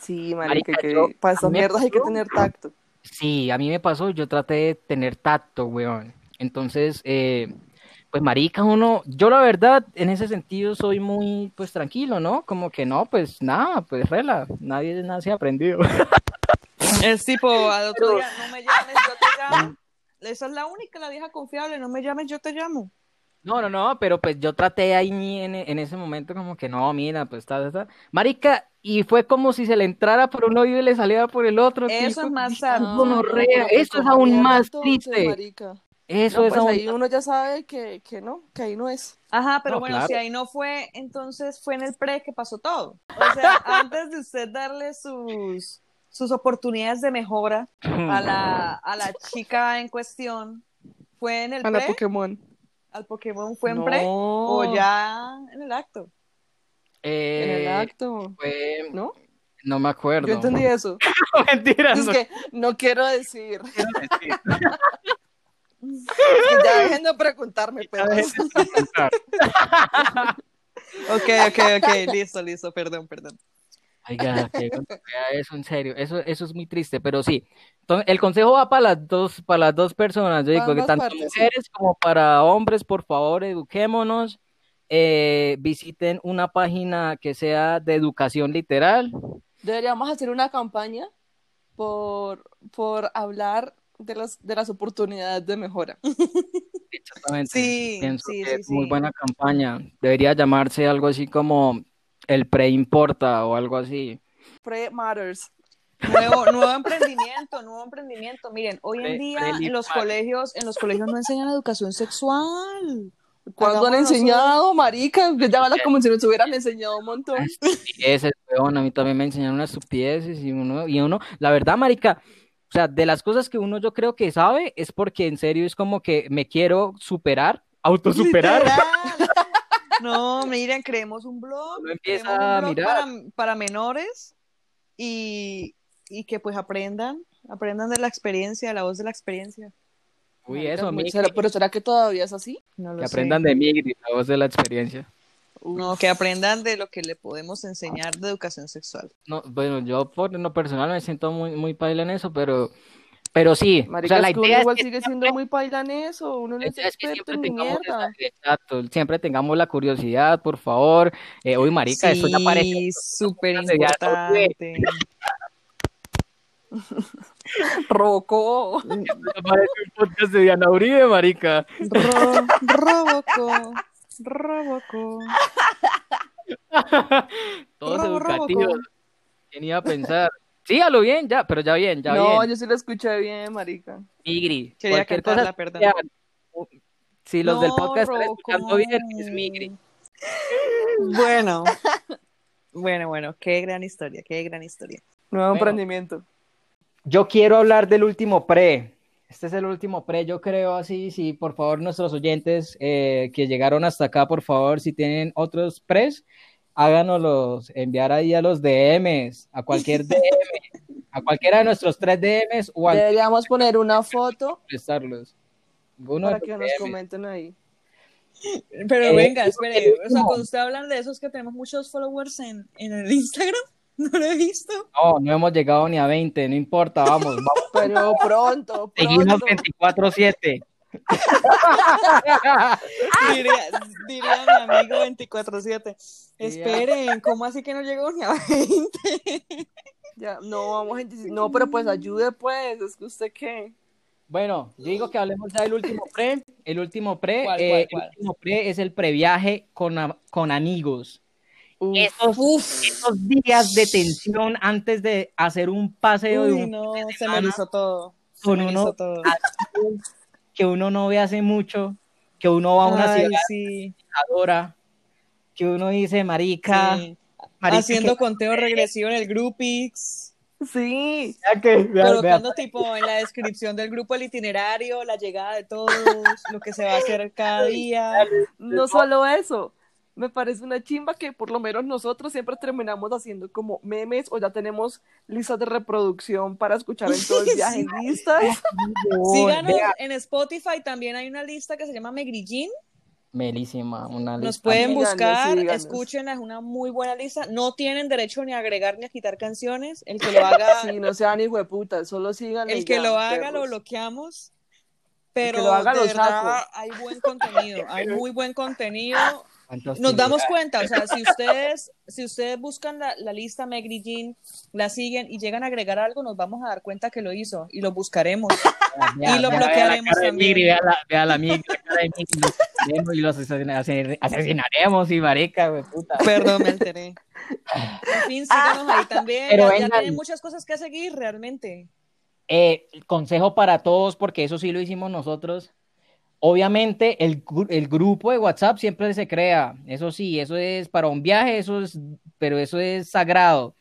Sí, marica, que yo- para esas mierdas hay que tener tacto. Sí, a mí me pasó, yo traté de tener tacto, weón. Entonces, eh, pues marica, uno, yo la verdad, en ese sentido soy muy, pues tranquilo, ¿no? Como que no, pues nada, pues rela, nadie nace aprendido. Es tipo, al otro día, no me llames, yo te llamo. Esa es la única, la vieja confiable, no me llames, yo te llamo. No, no, no, pero pues yo traté ahí en, en ese momento como que no, mira, pues está, está. Marica, y fue como si se le entrara por un oído y le saliera por el otro. Eso tipo, es más pues eso es aún más entonces, triste. marica. Eso No, es pues aún ahí uno ya sabe que, que no, que ahí no es. Ajá, pero No, bueno, claro. si ahí no fue, entonces fue en el pre que pasó todo. O sea, antes de usted darle sus, sus oportunidades de mejora a la, a la chica en cuestión, ¿fue en el A la pre? Pokémon. ¿Al Pokémon fue en no, pre? ¿O ya en el acto? En el Eh, acto. fue- ¿No? no me acuerdo. Yo entendí eso. Mentira, Es no que no quiero decir. Que ya dejen de preguntarme, perros. Ok, ok, ok, listo, listo, perdón, perdón. Oiga, gonorrea eso, en serio, eso, eso es muy triste, pero sí. Entonces, el consejo va para las dos, para las dos personas, yo digo que tanto partes, sí. mujeres como para hombres, por favor, eduquémonos, eh, visiten una página que sea de educación literal. Deberíamos hacer una campaña por, por hablar de las, de las oportunidades de mejora. Exactamente. Sí, Pienso sí, que sí, es muy buena campaña. Debería llamarse algo así como el pre-importa o algo así. Pre Matters. Nuevo, nuevo emprendimiento, nuevo emprendimiento. Miren, hoy en Pre- día pre- en los pre- colegios, en los colegios no enseñan educación sexual. ¿Cuándo han enseñado, marica? Que ya habla como si nos hubieran enseñado un montón. Ese weón, a mí también me enseñaron unas estupideces y uno, y uno, la verdad, marica, o sea, de las cosas que uno yo creo que sabe es porque en serio es como que me quiero superar, autosuperar. No, miren, creemos un blog, Uno empieza creemos un a blog mirar. para, para menores y, y que pues aprendan, aprendan de la experiencia, de la voz de la experiencia. Uy, Marica, eso, ¿será- pero ¿será que todavía es así? No lo que sé. aprendan de mí, la voz de la experiencia. No, que aprendan de lo que le podemos enseñar de educación sexual. No, bueno, yo por lo personal me siento muy, muy paila en eso, pero, pero sí, o Marica, sea, la es uno idea es igual que sigue siendo muy paila en eso. Uno no es es experto en mierda. exacto, siempre tengamos la curiosidad, por favor. Eh, uy, marica, esto ya parece Sí, súper importante. Rocó. parece un podcast de Diana Uribe, marica. Ro- Roboco, Roboco. Todos educativos. Roboco. ¿Quién iba a pensar? Sí, a lo bien, ya, pero ya bien, ya no, bien. yo sí lo escuché bien, marica. Migri, Quería cualquier cantarla, cosa perdón. Si los del No, podcast están escuchando bien, es Migri. Bueno, bueno, bueno, qué gran historia, qué gran historia. Nuevo Bueno. emprendimiento. Yo quiero hablar del último pre. Este es el último pre, yo creo así. Sí, por favor, nuestros oyentes eh, que llegaron hasta acá, por favor, si tienen otros pres, háganoslos enviar ahí a los DMs, a cualquier DM, a cualquiera de nuestros tres DMs o al Deberíamos poner una foto prestarlos. Uno para que nos DMs. comenten ahí. Pero Eh, venga, espere, o sea, cuando usted hablan de esos que tenemos muchos followers en, en el Instagram, no lo he visto. No, no hemos llegado ni a 20, no importa, vamos, vamos. Pero pronto, Seguimos pronto. 24-7. Diría, diría mi amigo 24-7. Esperen, ¿cómo así que no llegó ni a 20? Ya, no, vamos, gente. No, pero pues ayude, pues. Es que usted qué. Bueno, yo digo que hablemos ya del último pre. El último pre, ¿Cuál, eh, cuál, el último pre es el previaje con, a- con amigos. Uf, Esos, esos días de tensión antes de hacer un paseo de Uy, un no, se me semana hizo todo. Se con me uno hizo todo. Que uno no ve hace mucho, que uno va a una Ay, ciudad sí, adora, que uno dice, marica, sí. marica, Haciendo que- conteo regresivo en el Groupix. Sí. que- vea- vea, colocando tipo en la descripción del grupo el itinerario, la llegada de todos, lo que se va a hacer cada día. No solo eso. Me parece una chimba que por lo menos nosotros siempre terminamos haciendo como memes o ya tenemos listas de reproducción para escuchar en todo el viaje. ¿Listas? Síganos en Spotify, también hay una lista que se llama Megrillín. Melísima, una Nos lista. pueden Síganos, buscar, síganos. escúchenla, es una muy buena lista. No tienen derecho ni a agregar ni a quitar canciones. El que lo haga, Sí, no sean hijo de puta, solo sigan. el que lo haga lo bloqueamos. Pero lo haga, de lo verdad saco. hay buen contenido, hay muy buen contenido. ¿Cuántos Nos damos cuenta, o sea, si ustedes, si ustedes buscan la, la lista Megri Jean, la siguen y llegan a agregar algo, nos vamos a dar cuenta que lo hizo y lo buscaremos. Y lo vea, vea la bloquearemos también. Migri, Vea la, vea la Migri, la cara de Migri, los asesinaremos y los asesin- asesinaremos y marica, güey, puta. Perdón, me alteré. En fin, síganos ahí también. Pero ya, ya tienen muchas cosas que seguir realmente. Eh, consejo para todos, porque eso sí lo hicimos nosotros. Obviamente, el, el grupo de WhatsApp siempre se crea. Eso sí, eso es para un viaje, eso es, pero eso es sagrado.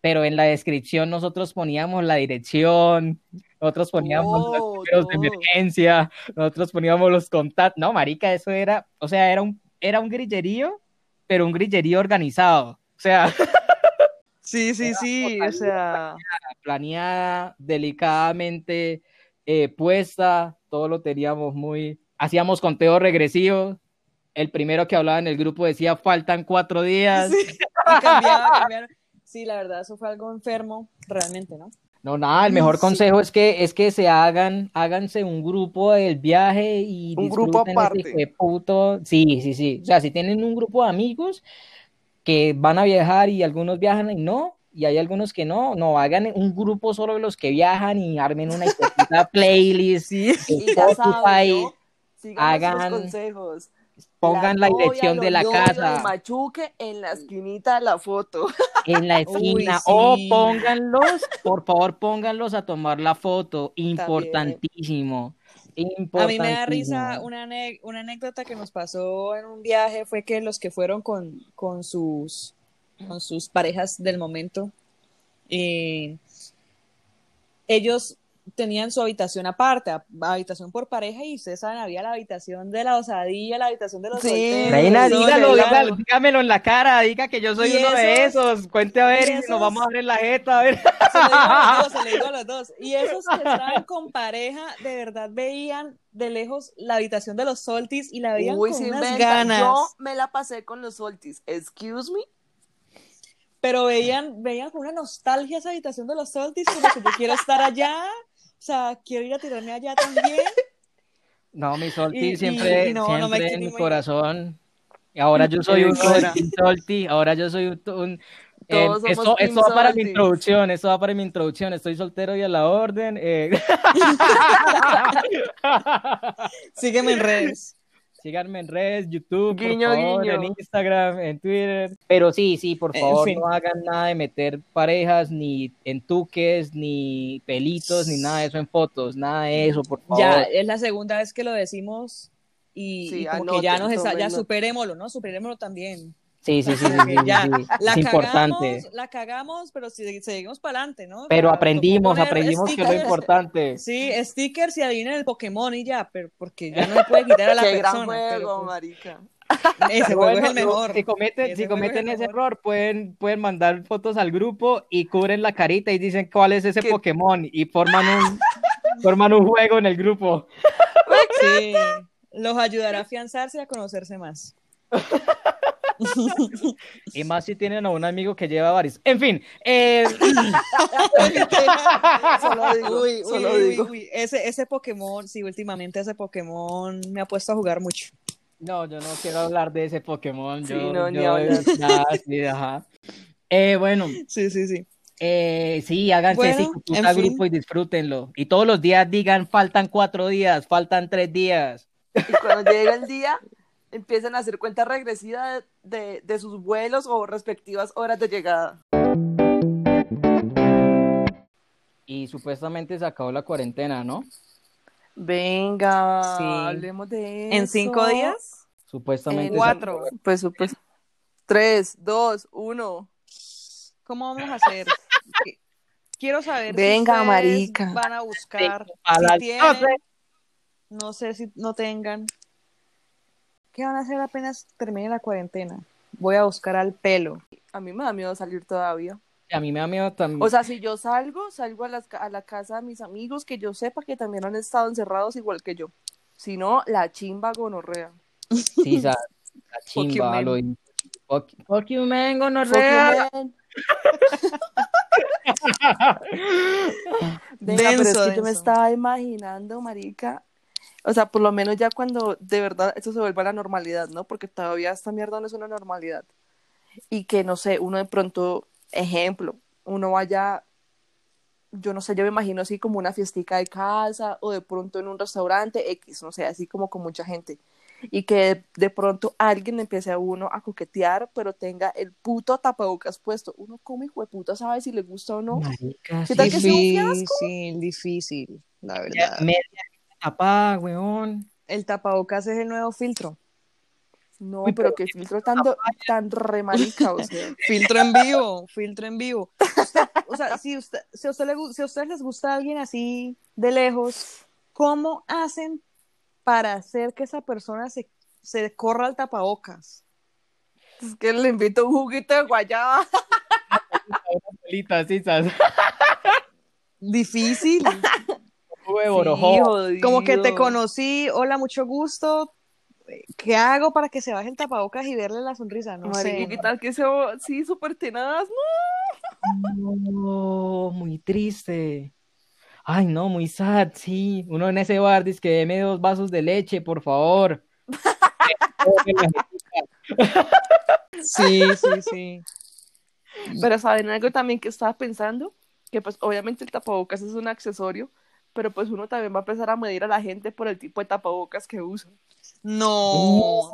Pero en la descripción nosotros poníamos la dirección, nosotros poníamos los números de emergencia, nosotros poníamos los contactos. No, marica, eso era, o sea, era un, era un grillerío, pero un grillerío organizado. O sea, Sí, sí, sí, o sea, planeada, delicadamente eh, puesta, todo lo teníamos muy... Hacíamos conteo regresivo. El primero que hablaba en el grupo decía, faltan cuatro días. sí, y cambiaba, cambiaron. Sí, la verdad, eso fue algo enfermo, realmente, ¿no? No, nada, el mejor Sí. consejo es que, es que se hagan, háganse un grupo del viaje y Un grupo disfruten ese aparte. de puto. Sí, sí, sí. O sea, si tienen un grupo de amigos que van a viajar y algunos viajan y no, y hay algunos que no, no, hagan un grupo solo de los que viajan y armen una playlist y ya saben, ¿no? hagan consejos. Pongan la, dirección de la casa. machuque en la esquinita la foto. En la esquina. O pónganlos, por favor, pónganlos a tomar la foto. Importantísimo. A mí me da risa una, una, anécdota que nos pasó en un viaje fue que los que fueron con, con, sus, con sus parejas del momento, eh, ellos tenían su habitación aparte, habitación por pareja, y ustedes saben, había la habitación de la osadilla, la habitación de los sí, Reina, dígalo, dígamelo en la cara, diga que yo soy uno de esos, cuente a ver, y, nos vamos a ver la jeta, a ver. Se le digo a los dos, Y esos que estaban con pareja, de verdad veían de lejos la habitación de los soltis y la veían con unas ganas. Yo me la pasé con los soltis, excuse me pero veían, veían con una nostalgia esa habitación de los Soltis, como que yo quiero estar allá, o sea, quiero ir a tirarme allá también. No, mi Solti siempre, siempre en mi corazón. Y ahora yo soy un Solti, ahora yo soy un... Eh, esto, va para mi introducción, esto va para mi introducción. Estoy soltero y a la orden. Eh. Sígueme en redes. Síganme en redes, YouTube, guiño, por favor, en Instagram, en Twitter. Pero sí, sí, por favor, no hagan nada de meter parejas, ni entuques, ni pelitos, ni nada de eso en fotos, nada de eso, por favor. Ya, es la segunda vez que lo decimos y, como que ya nos está, ya superémoslo, ¿no? Superémoslo también. Sí, sí, sí, ya, La es importante. La cagamos, pero si seguimos para adelante, ¿no? Pero aprendimos, aprendimos que es lo importante. Sí, stickers y adivinen el Pokémon y ya, pero porque ya no se puede quitar a la Qué persona. Gran juego, pues marica. Ese juego es el mejor. Si cometen, si cometen ese error, pueden, pueden mandar fotos al grupo y cubren la carita y dicen cuál es ese Pokémon y forman un, forman un juego en el grupo. Sí, los ayudará a afianzarse y a conocerse más. y más si tienen a un amigo que lleva varios. En fin. Eh... solo digo, Ese, ese Pokémon, sí, últimamente ese Pokémon me ha puesto a jugar mucho. No, yo no quiero hablar de ese Pokémon. Sí, yo, no, yo, sí, ajá. Eh, bueno. Sí, sí, sí. Eh, sí, háganse bueno, ese grupo y disfrútenlo. Y todos los días digan, faltan cuatro días, faltan tres días. Y cuando llega el día, empiezan a hacer cuenta regresiva de, de, sus vuelos o respectivas horas de llegada. Y supuestamente se acabó la cuarentena, ¿no? Venga, hablemos de eso. ¿En cinco días? Supuestamente. En cuatro. Pues, pues, tres, dos, uno. ¿Cómo vamos a hacer? Quiero saber Venga, si marica. van a buscar, si tienen, no sé si no tengan, ¿Qué van a hacer apenas termine la cuarentena? Voy a buscar al pelo. A mí me da miedo salir todavía. A mí me da miedo también. O sea, si yo salgo, salgo a, a la casa de mis amigos que yo sepa que también han estado encerrados igual que yo. Si no, la chimba gonorrea. Sí, la, la chimba. Lo... Fuck you, man, gonorrea. Venga, pero es que yo me estaba imaginando, marica, o sea, por lo menos ya cuando de verdad eso se vuelva a la normalidad, ¿no? Porque todavía esta mierda no es una normalidad. Y que, no sé, uno de pronto, ejemplo, uno vaya, yo no sé, yo me imagino así como una fiestica de casa o de pronto en un restaurante X, no sé, así como con mucha gente. Y que de, pronto alguien empiece a uno a coquetear, pero tenga el puto tapabocas puesto. Uno como hijo de puta sabe si le gusta o no. ¿Qué tal difícil, difícil, la verdad. Tapá, weón. El tapabocas es el nuevo filtro. No, pero qué filtro tan, tan remarica, o sea. Filtro en vivo, filtro en vivo. o sea, si, usted, si, usted le, si a ustedes les gusta alguien así de lejos, ¿cómo hacen para hacer que esa persona se, se corra al tapabocas? Es que le invito un juguito de guayaba. Difícil como que te conocí, hola, mucho gusto. ¿Qué hago para que se baje el tapabocas y verle la sonrisa? No sé. ¿Qué tal que sea sí, súper tenaz? No. muy triste. Ay, no, muy sad, sí. Uno en ese bar dice que deme dos vasos de leche, por favor. sí, sí, sí. Pero saben algo también que estaba pensando, que pues obviamente el tapabocas es un accesorio, pero pues uno también va a empezar a medir a la gente por el tipo de tapabocas que usa. No.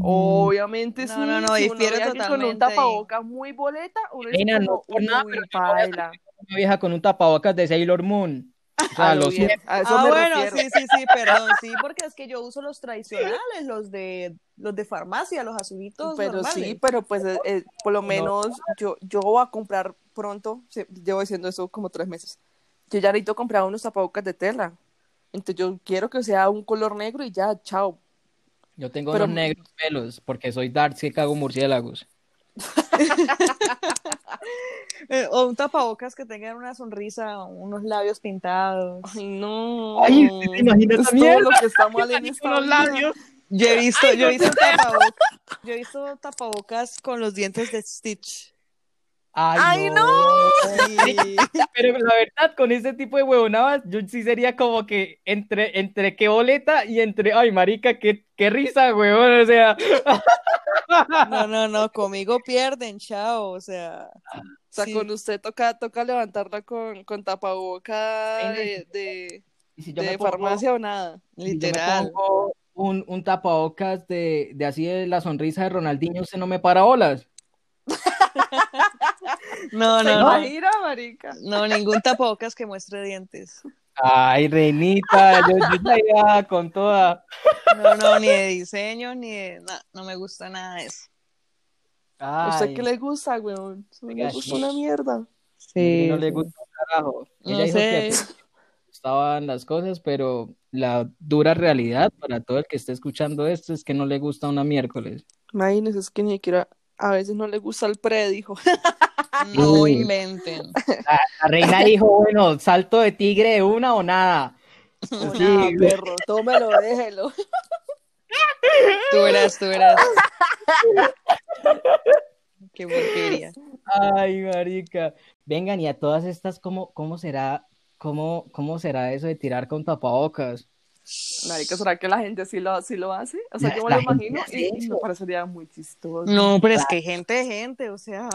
Obviamente No, sí. no, no, si difiero alguien con un totalmente tapabocas muy boleta, uno no por nada, "Uy, pero yo no paila". Una vieja con un tapabocas de Sailor Moon. O sea, A lo lo bien, siento. a eso ah, me bueno, refiero. sí, sí, sí, perdón, sí, porque es que yo uso los tradicionales, los de los de farmacia, los azulitos Pero normales. sí, pero pues eh, eh, por lo menos yo, yo voy a comprar pronto, llevo diciendo eso como tres meses. Yo ya necesito comprar unos tapabocas de tela. Entonces yo quiero que sea un color negro y ya, chao. Yo tengo Pero- unos negros pelos porque soy dark que cago murciélagos. Eh, o un tapabocas que tenga una sonrisa, unos labios pintados. Ay, no. Ay, ¿usted se imagina Es esa todo mierda? lo que está mal en esta labios. Yo he visto, yo he visto tapabocas, yo he visto tapabocas con los dientes de Stitch. Ay, ¡Ay, no! Sí. Pero la verdad, con ese tipo de huevonadas, yo sí sería como que entre, entre qué boleta y entre, ay, marica, qué, qué risa, huevón, o sea. No, no, no, conmigo pierden, chao, o sea. O sea, sí. con usted toca, toca levantarla con, con tapaboca de, de, si de pongo- farmacia o nada. si Literal. pongo un, un tapabocas de, de así de la sonrisa de Ronaldinho, usted no me para bolas. No, ¿Se no, no. imagina, marica? No, ningún tapabocas que muestre dientes. Ay, reinita, yo, yo ya iba con toda. No, no, ni de diseño, ni de. No, no me gusta nada de eso. ¿A usted Ay, qué le gusta, weón? A mí me Oiga, gusta sí. una mierda. Sí. no le gusta un carajo. Ella No dijo sé. que gustaban las cosas, pero la dura realidad para todo el que esté escuchando esto es que no le gusta una miércoles. Imagínese, es que ni siquiera a veces no le gusta el predijo. No Uy. inventen. La, la reina dijo, bueno, salto de tigre de una o nada. Sí, perro, tómelo, déjelo. Tú verás, tú verás. Qué porquería. Ay, marica. Vengan, y a todas estas, ¿cómo, cómo será, cómo, cómo será eso de tirar con tapabocas? Marica, ¿será que la gente sí lo, sí lo hace? O sea, La- yo me lo imagino y, y me parecería muy chistoso. No, pero es que gente gente, o sea.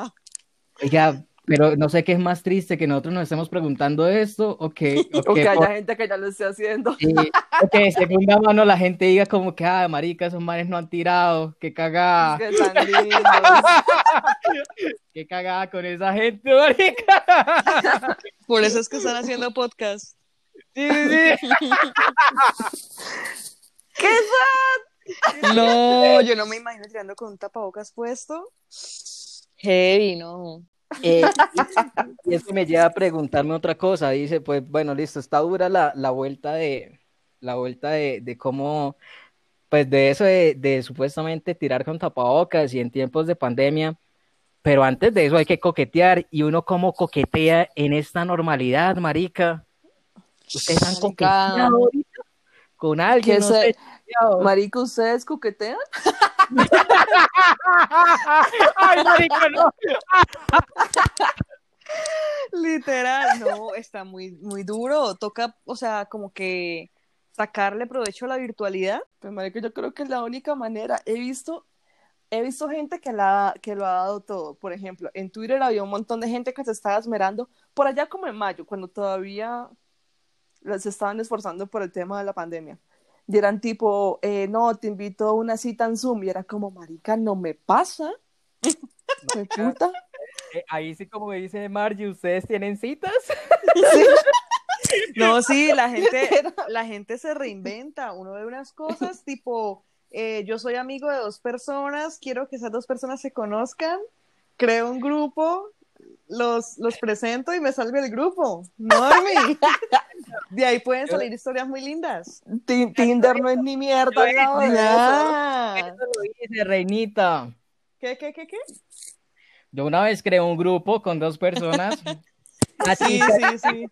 Oiga, pero no sé qué es más triste, que nosotros nos estemos preguntando esto o que, o O que que haya por- gente que ya lo esté haciendo. Sí, o que de segunda mano la gente diga como que, ah, marica, esos manes no han tirado, qué cagada, Que tan lindos. qué cagada con esa gente, marica. Por eso es que están haciendo podcast. Sí, sí, sí. No, yo no me imagino tirando con un tapabocas puesto. Heavy, no. Eh, y, y eso me lleva a preguntarme otra cosa. Dice, pues, bueno, listo, está dura la, la vuelta de, la vuelta de, de cómo, pues, de eso de, de supuestamente tirar con tapabocas y en tiempos de pandemia. Pero antes de eso hay que coquetear y uno cómo coquetea en esta normalidad, marica. Ustedes han coqueteado ahorita con alguien, no sé? Marica, ¿ustedes coquetean? Ay, marica, no. Literal, no, está muy, muy duro. Toca, o sea, como que sacarle provecho a la virtualidad. Pues, marica, yo creo que es la única manera. He visto, he visto gente que, la, que lo ha dado todo. Por ejemplo, en Twitter había un montón de gente que se estaba esmerando, por allá como en mayo, cuando todavía se estaban esforzando por el tema de la pandemia. Y eran tipo, eh, no, te invito a una cita en Zoom. Y era como, marica, no me pasa. ¿Me puta? Eh, Ahí sí, como dice Margie, ¿ustedes tienen citas? No, sí, la gente, la gente se reinventa. Uno ve unas cosas tipo, eh, yo soy amigo de dos personas, quiero que esas dos personas se conozcan, creo un grupo, los, los presento y me salgo del grupo. Normi. De ahí pueden salir historias muy lindas. Ti- Tinder no es ni mierda eso. Ya. Eso lo dice, Reinita. ¿Qué, qué, qué, qué? Yo una vez creé un grupo con dos personas. Una Sí, sí, sí.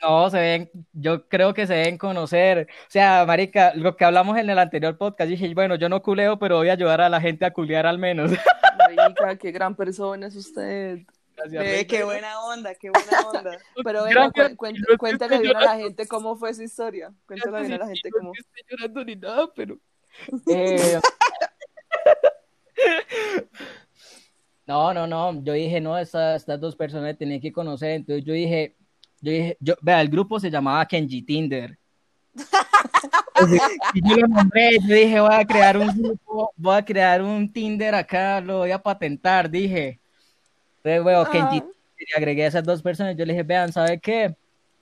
no, se ven, yo creo que se deben conocer. O sea, marica, lo que hablamos en el anterior podcast, dije, bueno, yo no culeo, pero voy a ayudar a la gente a culear al menos. Marica, qué gran persona es usted. Gracias, qué buena onda, qué buena onda. Pero venga, cu- no cuéntale bien a la gente cómo fue esa historia. Cuéntale bien a la gente No cómo. que estoy llorando ni nada, pero... Eh, No, no, no. Yo dije, no, estas, estas dos personas tenía que conocer. Entonces yo dije, yo dije, yo, vea, el grupo se llamaba Kenji Tinder. y yo lo nombré, yo dije, voy a crear un grupo, voy a crear un Tinder acá, lo voy a patentar, dije. Entonces, bueno, Kenji y agregué a esas dos personas, yo le dije, vean, ¿sabe qué?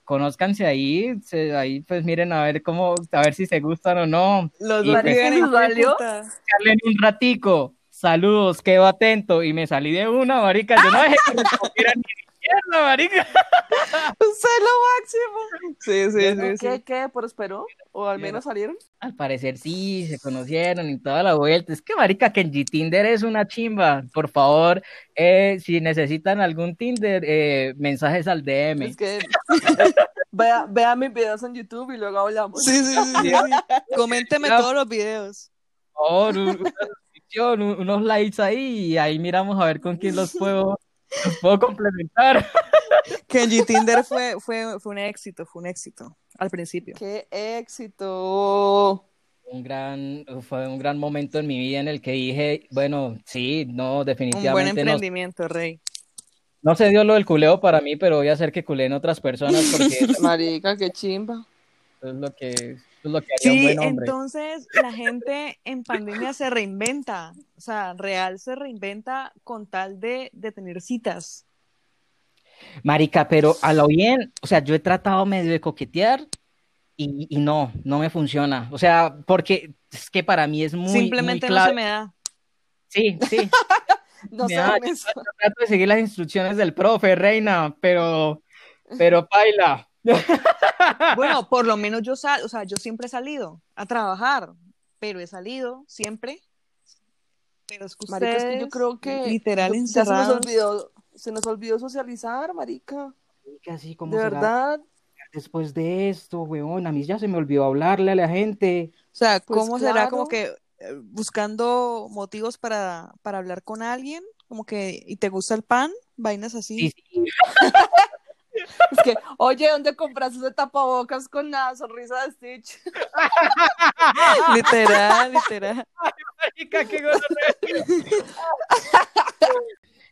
Conózcanse ahí, se, ahí pues miren a ver cómo, a ver si se gustan o no. Los Y, pues, valió. Un ratico, saludos, quedo atento, y me salí de una, marica, yo no dejé que ni mierda, marica. Usted lo máximo. Sí, sí, sí, ¿Qué, qué? ¿Prosperó? ¿O al menos salieron? Al parecer sí, se conocieron y toda la vuelta. Es que, marica, Kenji Tinder es una chimba. Por favor, eh, si necesitan algún Tinder, eh, mensajes al DM. Es que vea, vea mis videos en YouTube y luego hablamos. Sí, sí, sí. sí, sí. Coménteme Ya. todos los videos. Por favor, unos likes ahí y ahí miramos a ver con quién los puedo, los puedo complementar. Kenji Tinder fue, fue, fue un éxito, fue un éxito al principio. ¡Qué éxito! Un gran, fue un gran momento en mi vida en el que dije, bueno, sí, no, Un buen definitivamente no, emprendimiento, Rey. no se dio lo del culeo para mí, pero voy a hacer que culeen otras personas porque Marica, qué chimba. eso es lo que, lo que haría un Sí, buen hombre. entonces la gente en pandemia se reinventa, o sea, real se reinventa con tal de, de tener citas. Marica, pero a lo bien, o sea, yo he tratado medio de coquetear y, y no, no me funciona. O sea, porque es que para mí es muy, Simplemente muy no se me da. Sí, sí. No sé, Mira, eso. yo trato de seguir las instrucciones del profe, reina, pero, pero paila. Bueno, por lo menos yo sal, o sea, yo siempre he salido a trabajar, pero he salido siempre. Pero es que Marica, es que yo creo que literal ya se nos encerrados. olvidó, se nos olvidó socializar, marica. Así como De será verdad. después de esto, weón, a mí ya se me olvidó hablarle a la gente. O sea, Pues ¿cómo será como que eh, buscando motivos para, para hablar con alguien? Como que, ¿y te gusta el pan? Vainas así. Sí, sí. Es que, oye, ¿dónde compraste ese tapabocas con la sonrisa de Stitch? Literal, literal. Marica, qué gonorrea.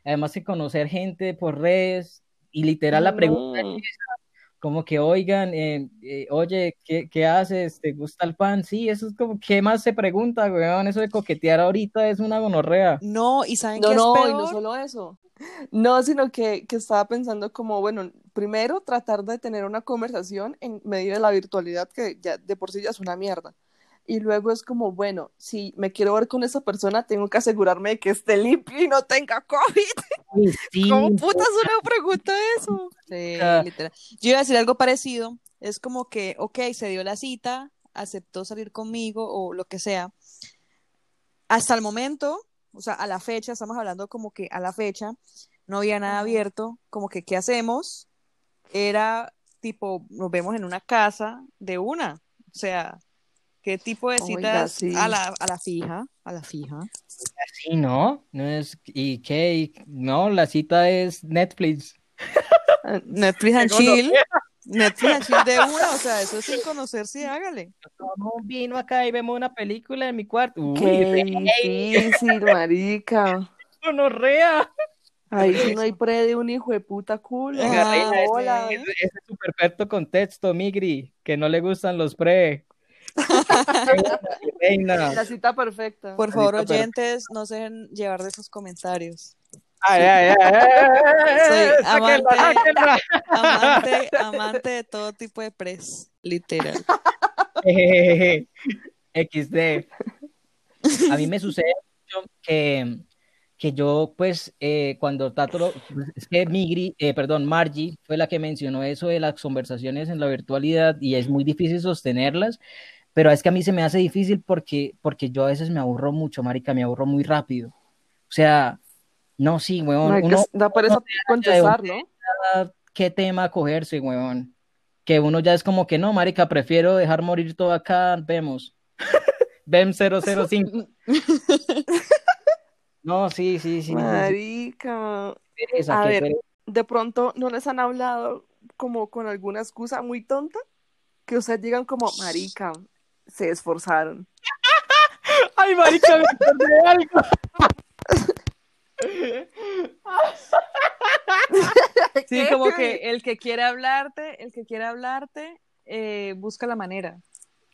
Además que conocer gente por redes y literal la pregunta No. es como que, oigan, eh, eh, oye, ¿qué, qué haces? ¿Te gusta el pan? Sí, eso es como, ¿qué más se pregunta, weón? Eso de coquetear ahorita es una gonorrea. No, y ¿saben No, qué es no, y peor? no solo eso. No, sino que, que estaba pensando como, bueno, primero tratar de tener una conversación en medio de la virtualidad que ya de por sí ya es una mierda. Y luego es como, bueno, si me quiero ver con esa persona, tengo que asegurarme de que esté limpio y no tenga COVID. Sí, ¿Cómo putas uno pregunta eso? Sí, literal. Yo iba a decir algo parecido. Es como que, ok, se dio la cita, aceptó salir conmigo o lo que sea. Hasta el momento, o sea, a la fecha, estamos hablando como que a la fecha, no había nada abierto, como que, ¿qué hacemos? Era tipo, nos vemos en una casa de una. O sea, ¿qué tipo de Oiga, citas sí. a la, a la fija? A la fija. sí, ¿no? No es, ¿y qué? No, la cita es Netflix. Netflix and chill. Netflix and chill de una, o sea, eso es sin conocerse, hágale. Tomo un vino acá y vemos una película en mi cuarto. Uy, Qué difícil, marica. gonorrea. Ahí sí no hay pre de un hijo de puta culo. Oiga, Ah, hola. Ese, ese es su perfecto contexto, Migri, que no le gustan los pre. Reina. La cita perfecta. Por favor, oyentes, no se dejen llevar de esos comentarios. Ay, ay, ay, ay, ay, Soy sáquenla, amante. sáquenla. Amante, amante de todo tipo de pres, literal. XD. A mí me sucede mucho que, que yo, pues, eh, cuando Tato, lo- pues, es que Migri, eh, perdón, Margie fue la que mencionó eso de las conversaciones en la virtualidad y es muy difícil sostenerlas, pero es que a mí se me hace difícil porque, porque yo a veces me aburro mucho, marica, me aburro muy rápido. O sea, no, sí, weón, Marica, uno da pereza contestar, ¿no? qué tema cogerse, weón. Que uno ya es como que no, marica, prefiero dejar morir todo acá, vemos. Vem 005. No, sí, sí, sí. sí, sí, Marica. A ver. pereza. De pronto no les han hablado como con alguna excusa muy tonta que ustedes digan como, marica, se esforzaron. Ay, marica, me acordé de algo. Sí, como que el que quiere hablarte, el que quiere hablarte, eh, busca la manera.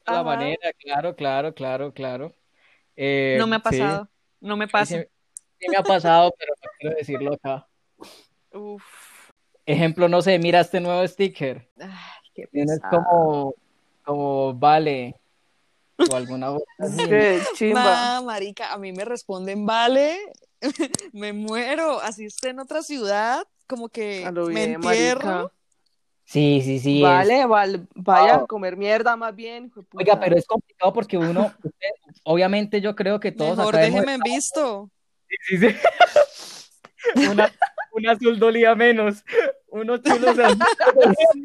La Ajá. manera, claro, claro, claro, claro. Eh, No me ha sí, pasado, no me pasa. sí, sí me ha pasado, pero no quiero decirlo acá. Uf. Ejemplo, no sé, mira este nuevo sticker. Ay, qué Tienes como, como vale o alguna. Qué chimba. Ma, marica, a mí me responden, vale, me muero, así esté en otra ciudad, como que A lo me bien, entierro. marica. Sí, sí, sí. es- Vale, vale, vaya Wow. a comer mierda más bien. Oiga, pero es complicado porque uno, usted- obviamente yo creo que todos Mejor déjeme en visto. Sí, sí. Una, un azul dolía menos. Unos chulos azules dolían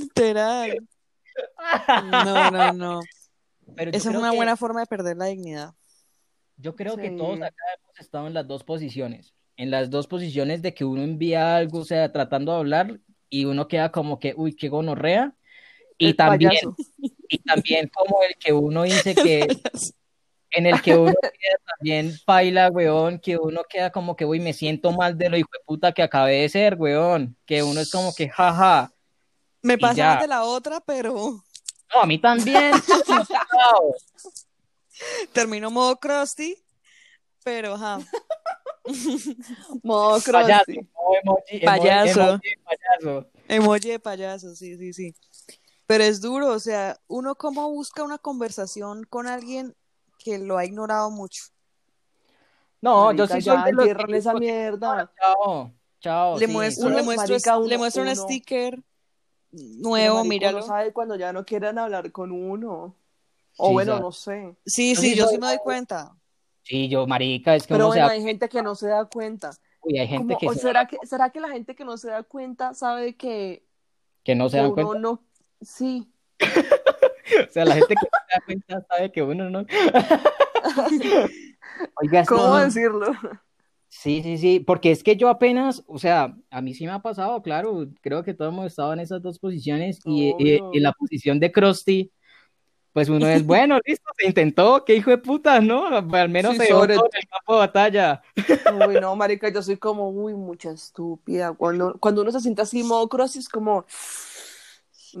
Literal. No, no, no. Pero Esa es una que- buena forma de perder la dignidad. Yo creo que Sí. todos acá hemos estado en las dos posiciones. En las dos posiciones de que uno envía algo, o sea, tratando de hablar, y uno queda como que, uy, qué gonorrea. Y El también, payaso. y también como el que uno dice que, en el que uno queda también baila, weón, que uno queda como que, uy, me siento mal de lo hijo de puta que acabé de ser, weón. Que uno es como que, jaja. Me pasa de la otra, pero No, a mí también. chao. termino modo crusty, pero ajá. Modo Payaso, Krusty. no, emoji, emo- Payaso. emoji de payaso. Emoji de payaso, sí, sí, sí. Pero es duro, o sea, uno cómo busca una conversación con alguien que lo ha ignorado mucho. No, yo sí soy ya de los que esa mierda. Chao, chao. le sí, muestro, uno, le muestro, marica, uno- le muestro un sticker nuevo, marico, míralo. uno sabe cuando ya no quieren hablar con uno. O Sí, bueno, no sé. Sí, sí, yo sí me doy cuenta. Sí, yo, marica, es que Pero uno se bueno, da- hay gente que no se da cuenta. Uy, hay gente Como, que ¿o se será da- que, ¿Será que la gente que no se da cuenta sabe que, que no se uno cuenta. no... Sí. O sea, la gente que no se da cuenta sabe que uno no. Oiga, ¿Cómo decirlo? Sí, sí, sí, porque es que yo apenas, o sea, a mí sí me ha pasado, claro, creo que todos hemos estado en esas dos posiciones y, y la posición de Krusty, pues uno es, bueno, listo, se intentó, qué hijo de puta, ¿no? Al menos Sí, se dio sobre- todo en el campo de batalla. Uy, no, marica, yo soy como, uy, mucha estúpida. Cuando, cuando uno se siente así, modo cross, es como...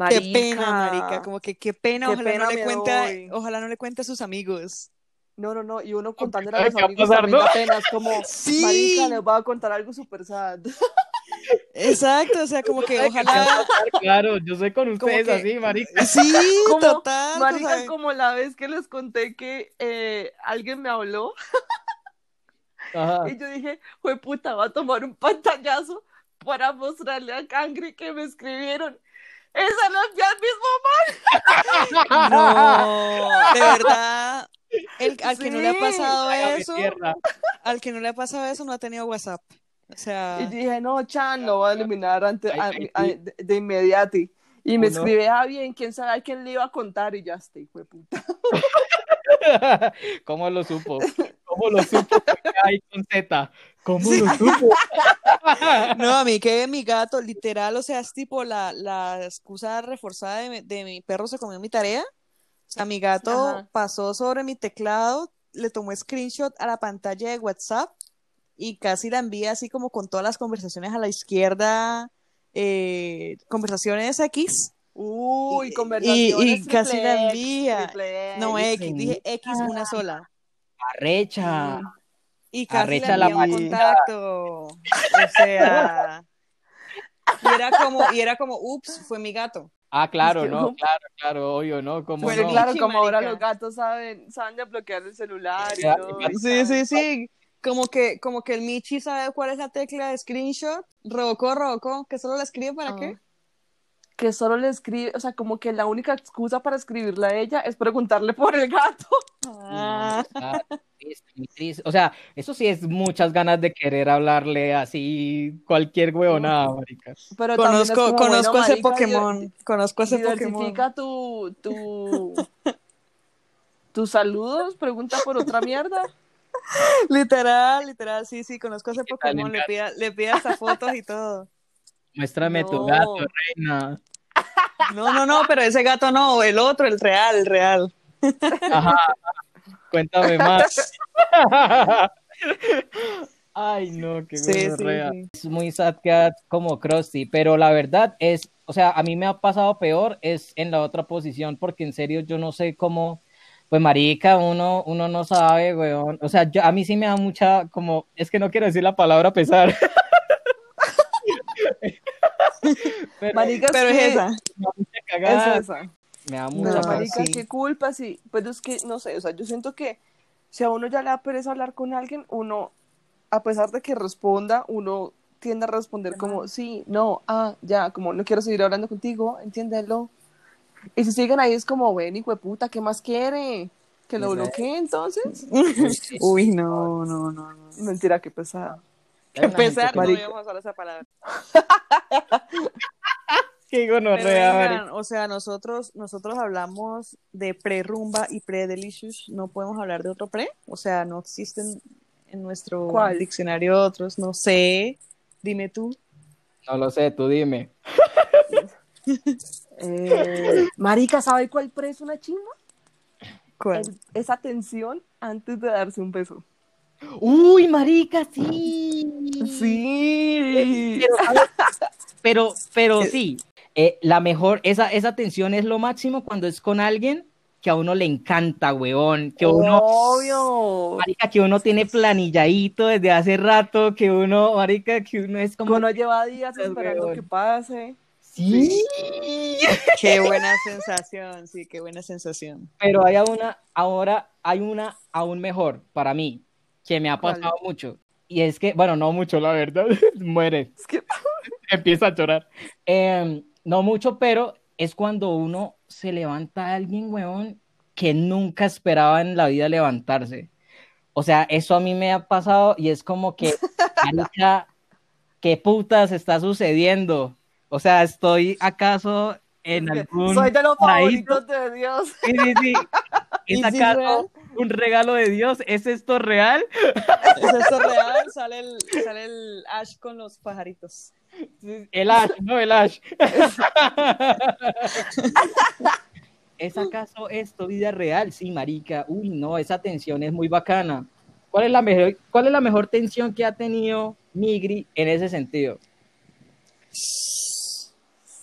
Qué pena, marica, como que qué pena, Qué ojalá pena no le cuente, ojalá no le cuente a sus amigos. No, no, no, y uno contándole a ¿Qué los amigos pasar, también no? da pena, es como, Sí. marica, les voy a contar algo súper sad. Exacto, o sea, como que ojalá, Claro, yo soy con ustedes que- así, marica. sí, Como, total, Marica, como la vez que les conté que eh, alguien me habló Ajá. y yo dije, fue puta, va a tomar un pantallazo para mostrarle a Cangri que me escribieron. Esa no es al mismo no, de verdad, el, al que no le ha pasado eso, al que no le ha pasado eso no ha tenido WhatsApp. O sea, Y dije, no, Chan, lo voy a eliminar antes, a- a- de, de inmediato. Y me Uno- escribe, ah, bien, quién sabe a quién le iba a contar y ya está, hijo de puta. ¿Cómo lo supo? ¿Cómo lo supo? Ay, con Z. ¿Cómo Sí. lo supo? no, a mí que mi gato, literal, o sea, es tipo la, la excusa reforzada de, mi- de mi perro se comió mi tarea. O sea, mi gato Ajá. pasó sobre mi teclado, le tomó screenshot a la pantalla de WhatsApp y casi la envía así como con todas las conversaciones a la izquierda, eh, conversaciones X. Uy, Y- conversaciones y casi la X, envía. No, X. X, dije X una sola. Arrecha. Y casi Arrecha la un marica. contacto. O sea. Y era como, y era como, ups, fue mi gato. Ah, claro, Es que no, no. claro, claro, obvio, ¿no? ¿Cómo Bueno, no? claro, como ahora los gatos saben, saben desbloquear el celular y Ya, todo. Sí, sí, sí. Como que, como que el Michi sabe cuál es la tecla de screenshot. Robocó, robocó, que solo la escribe para Ah. qué. Que solo le escribe, o sea, como que la única excusa para escribirle a ella es preguntarle por el gato. Ah. O sea, eso sí es muchas ganas de querer hablarle así cualquier huevonada, marica. Pero Conozco, como, conozco bueno, ese marica, Pokémon. Conozco ese Pokémon. Tu, tu, tus saludos, pregunta por otra mierda. Literal, literal, sí, sí, conozco ese ¿Qué tal, Pokémon. Le pide, le pide hasta fotos y todo. Muéstrame tu gato, reina. No, no, no, pero ese gato no, el otro, el real, el real. Ajá. Cuéntame más. Ay, no, qué Sí, sí, gonorrea. sí. Es muy sad cat como Krusty, pero la verdad es, o sea, a mí me ha pasado peor es en la otra posición, porque en serio yo no sé cómo, pues marica, uno, uno no sabe, weón. O sea, yo, a mí sí me da mucha, como, es que no quiero decir la palabra pesar. pero Marica, Pero es que- esa. me da mucha Es cagada, esa. me da mucha No, marica, sí. qué culpa, sí. Pero es que, no sé, o sea, yo siento que si a uno ya le da pereza hablar con alguien, uno, a pesar de que responda, uno tiende a responder como, sí, no, ah, ya, como no quiero seguir hablando contigo, entiéndelo. Y si siguen ahí es como, ven, hijo de puta, ¿qué más quiere? Que lo bloquee entonces. Uy, no, no, no, no. Mentira, qué pesada. Que- no a usar esa palabra. Qué gonorrea, o sea, nosotros, nosotros hablamos de pre-rumba y pre-delicious, no podemos hablar de otro pre, o sea, no existen en nuestro ¿Cuál? diccionario otros, no sé, dime tú. No lo sé, tú dime. Eh, marica, ¿sabe cuál preso una chimba? ¿Cuál? El- esa tensión antes de darse un beso. Uy, marica, sí. Sí. Pero, pero, pero sí, eh, la mejor, esa, esa tensión es lo máximo cuando es con alguien que a uno le encanta, weón, que uno, Obvio. marica, que uno tiene planilladito desde hace rato, que uno, marica, que uno es Como como, no lleva días esperando weón. que pase. sí, Qué buena sensación, sí, qué buena sensación. pero hay una, ahora hay una aún mejor para mí, que me ha pasado mucho, y es que, bueno, no mucho, la verdad, muere. Es que empieza a llorar. Eh, no mucho, pero es cuando uno se levanta a alguien, weón, que nunca esperaba en la vida levantarse. O sea, eso a mí me ha pasado y es como que, marica, ¿qué putas está sucediendo? O sea, ¿estoy acaso en algún soy de los paraíso? favoritos de Dios. Sí, sí, sí. ¿Es ¿Y si acaso? Un regalo de Dios? ¿Es esto real? ¿Es esto real? Sale el, sale el Ash con los pajaritos. El Ash, no el Ash. ¿Es acaso esto vida real? Sí, marica. Uy, no, esa tensión es muy bacana. ¿Cuál es la mejor, cuál es la mejor tensión que ha tenido Migri en ese sentido?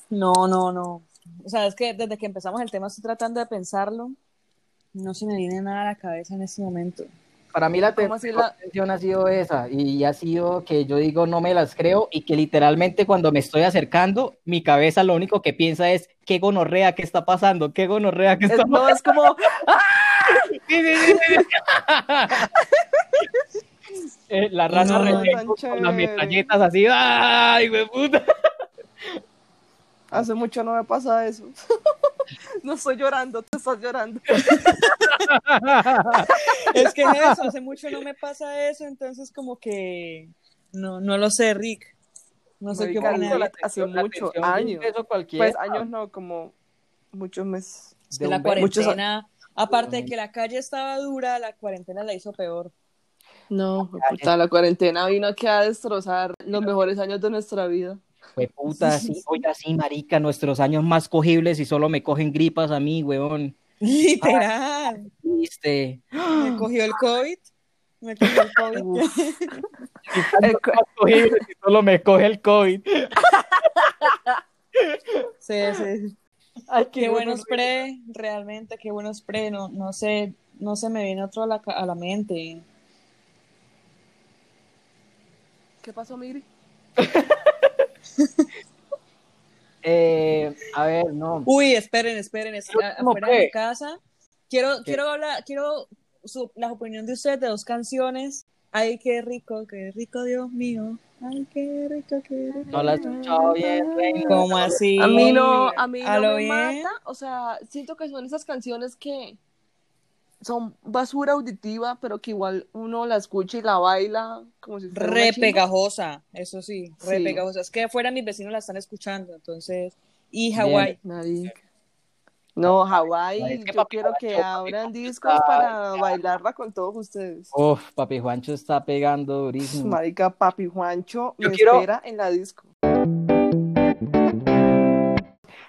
No, no, no. O sea, es que desde que empezamos el tema estoy tratando de pensarlo. No se me viene nada a la cabeza en este momento. Para mí la ¿Cómo así mejor la- tensión ha sido esa y ha sido que yo digo no me las creo y que literalmente cuando me estoy acercando, mi cabeza lo único que piensa es qué gonorrea, qué está pasando, qué gonorrea, qué Es, está no, es como, Sí, sí, sí, sí. Eh, la rana No, con las metralletas así, ¡ay, güey, puta! hace mucho no me pasa eso. no estoy llorando, tú estás llorando. Es que es eso, hace mucho no me pasa eso, entonces como que no, no lo sé, Rick. No sé qué Marica, opina. la- Rick. hace La mucho, tensión de un años. cualquiera. Pues años no, como muchos meses. Es de la cuarentena, aparte de que la calle estaba dura, la cuarentena la hizo peor. No, puta, la cuarentena vino aquí a destrozar los mejores años de nuestra vida. Fue puta, sí, oiga, sí, marica, nuestros años más cogibles y solo me cogen gripas a mí, weón. Literal. Viste. Me cogió el COVID. Me cogió el COVID. El cogible solo me coge el COVID. Sí, sí. Ay, Qué buenos pre, realmente, qué buenos pre. No, no sé, no se me viene otro a la, a la mente. ¿Qué pasó, Miri? Eh, a ver, no. Uy, esperen, esperen, es- ¿El a- último afuera de qué? mi casa. Quiero, quiero hablar, quiero su, la opinión de ustedes de dos canciones. Ay, qué rico, qué rico, Dios mío. Ay, qué rico, qué rico. No la he escuchado bien, reina. ¿Cómo así? A mí no, a mí ¿A no lo me bien? mata. O sea, siento que son esas canciones que son basura auditiva, pero que igual uno la escucha y la baila como si fuera Re pegajosa, eso sí, re Sí. pegajosa. Es que afuera mis vecinos la están escuchando, entonces. Y Hawái. No, Hawái, Es que yo Papi quiero Juancho, que abran discos está- para bailarla con todos ustedes. Uf, papi Juancho está pegando durísimo. Marica, Papi Juancho Yo me quiero- espera en la disco.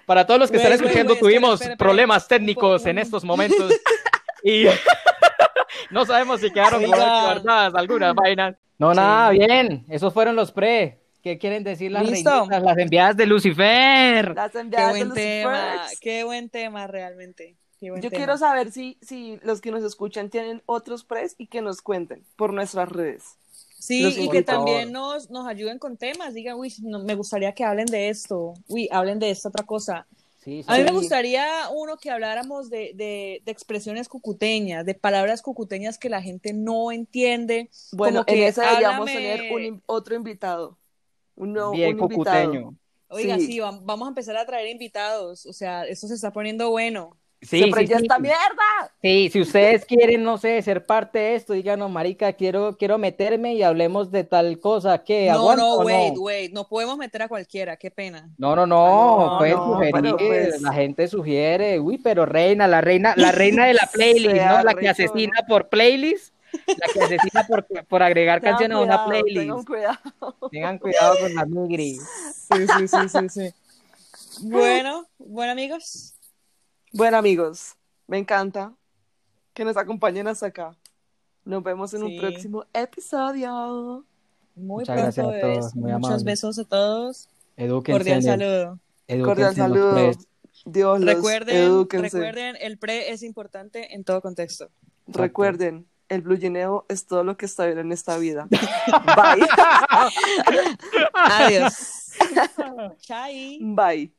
Para todos los que están escuchando, tuvimos espera, espera. problemas técnicos en estos momentos y no sabemos si quedaron guardadas algunas vainas. No, nada, bien. Esos fueron los pre. ¿Qué quieren decir las Listo. reinitas, las enviadas de Lucifer? Las Qué enviadas de buen los tema, Spurs. qué buen tema realmente. qué buen Yo tema. quiero saber si, si los que nos escuchan tienen otros pres y que nos cuenten por nuestras redes. Sí, Los y que también nos, nos ayuden con temas. Digan, uy, no- me gustaría que hablen de esto. Uy, hablen de esta otra cosa. Sí, sí. A mí me gustaría uno que habláramos de, de, de expresiones cucuteñas, de palabras cucuteñas que la gente no entiende. Bueno, Como en que ese deberíamos háblame- tener un in- otro invitado. Un, nuevo- Bien un invitado. cucuteño. Oiga, Sí. sí, vam- vamos a empezar a traer invitados. O sea, esto se está poniendo bueno. Sí, Se sí, sí. esta mierda. Sí, si ustedes quieren, no sé, ser parte de esto, díganos, marica, quiero, quiero meterme y hablemos de tal cosa, ¿qué? No, ¿Aguanta no, wait, no? wait. No podemos meter a cualquiera, qué pena. No, no, no, No, pueden no, sugerir, pero pues- la gente sugiere, uy, pero reina, la reina, la reina de la playlist, Sea ¿no? La que asesina por playlist, la que asesina por, por agregar Tengan canciones a una playlist. tengan cuidado. Tengan cuidado con la migri. Sí, sí, sí, sí, sí. Bueno, bueno, amigos. Bueno, amigos, me encanta que nos acompañen hasta acá. Nos vemos en Sí. un próximo episodio. Muy Muchas pronto, gracias a bebés. todos, muy Muchos amables. besos a todos. Edúquense. Cordial en el- saludo. edúquense Cordial saludo. pres. Dios los Recuerden, edúquense. recuerden, el pre es importante en todo contexto. Recuerden, el bluyeneo es todo lo que está bien en esta vida. Bye. Adiós. Chai. Bye.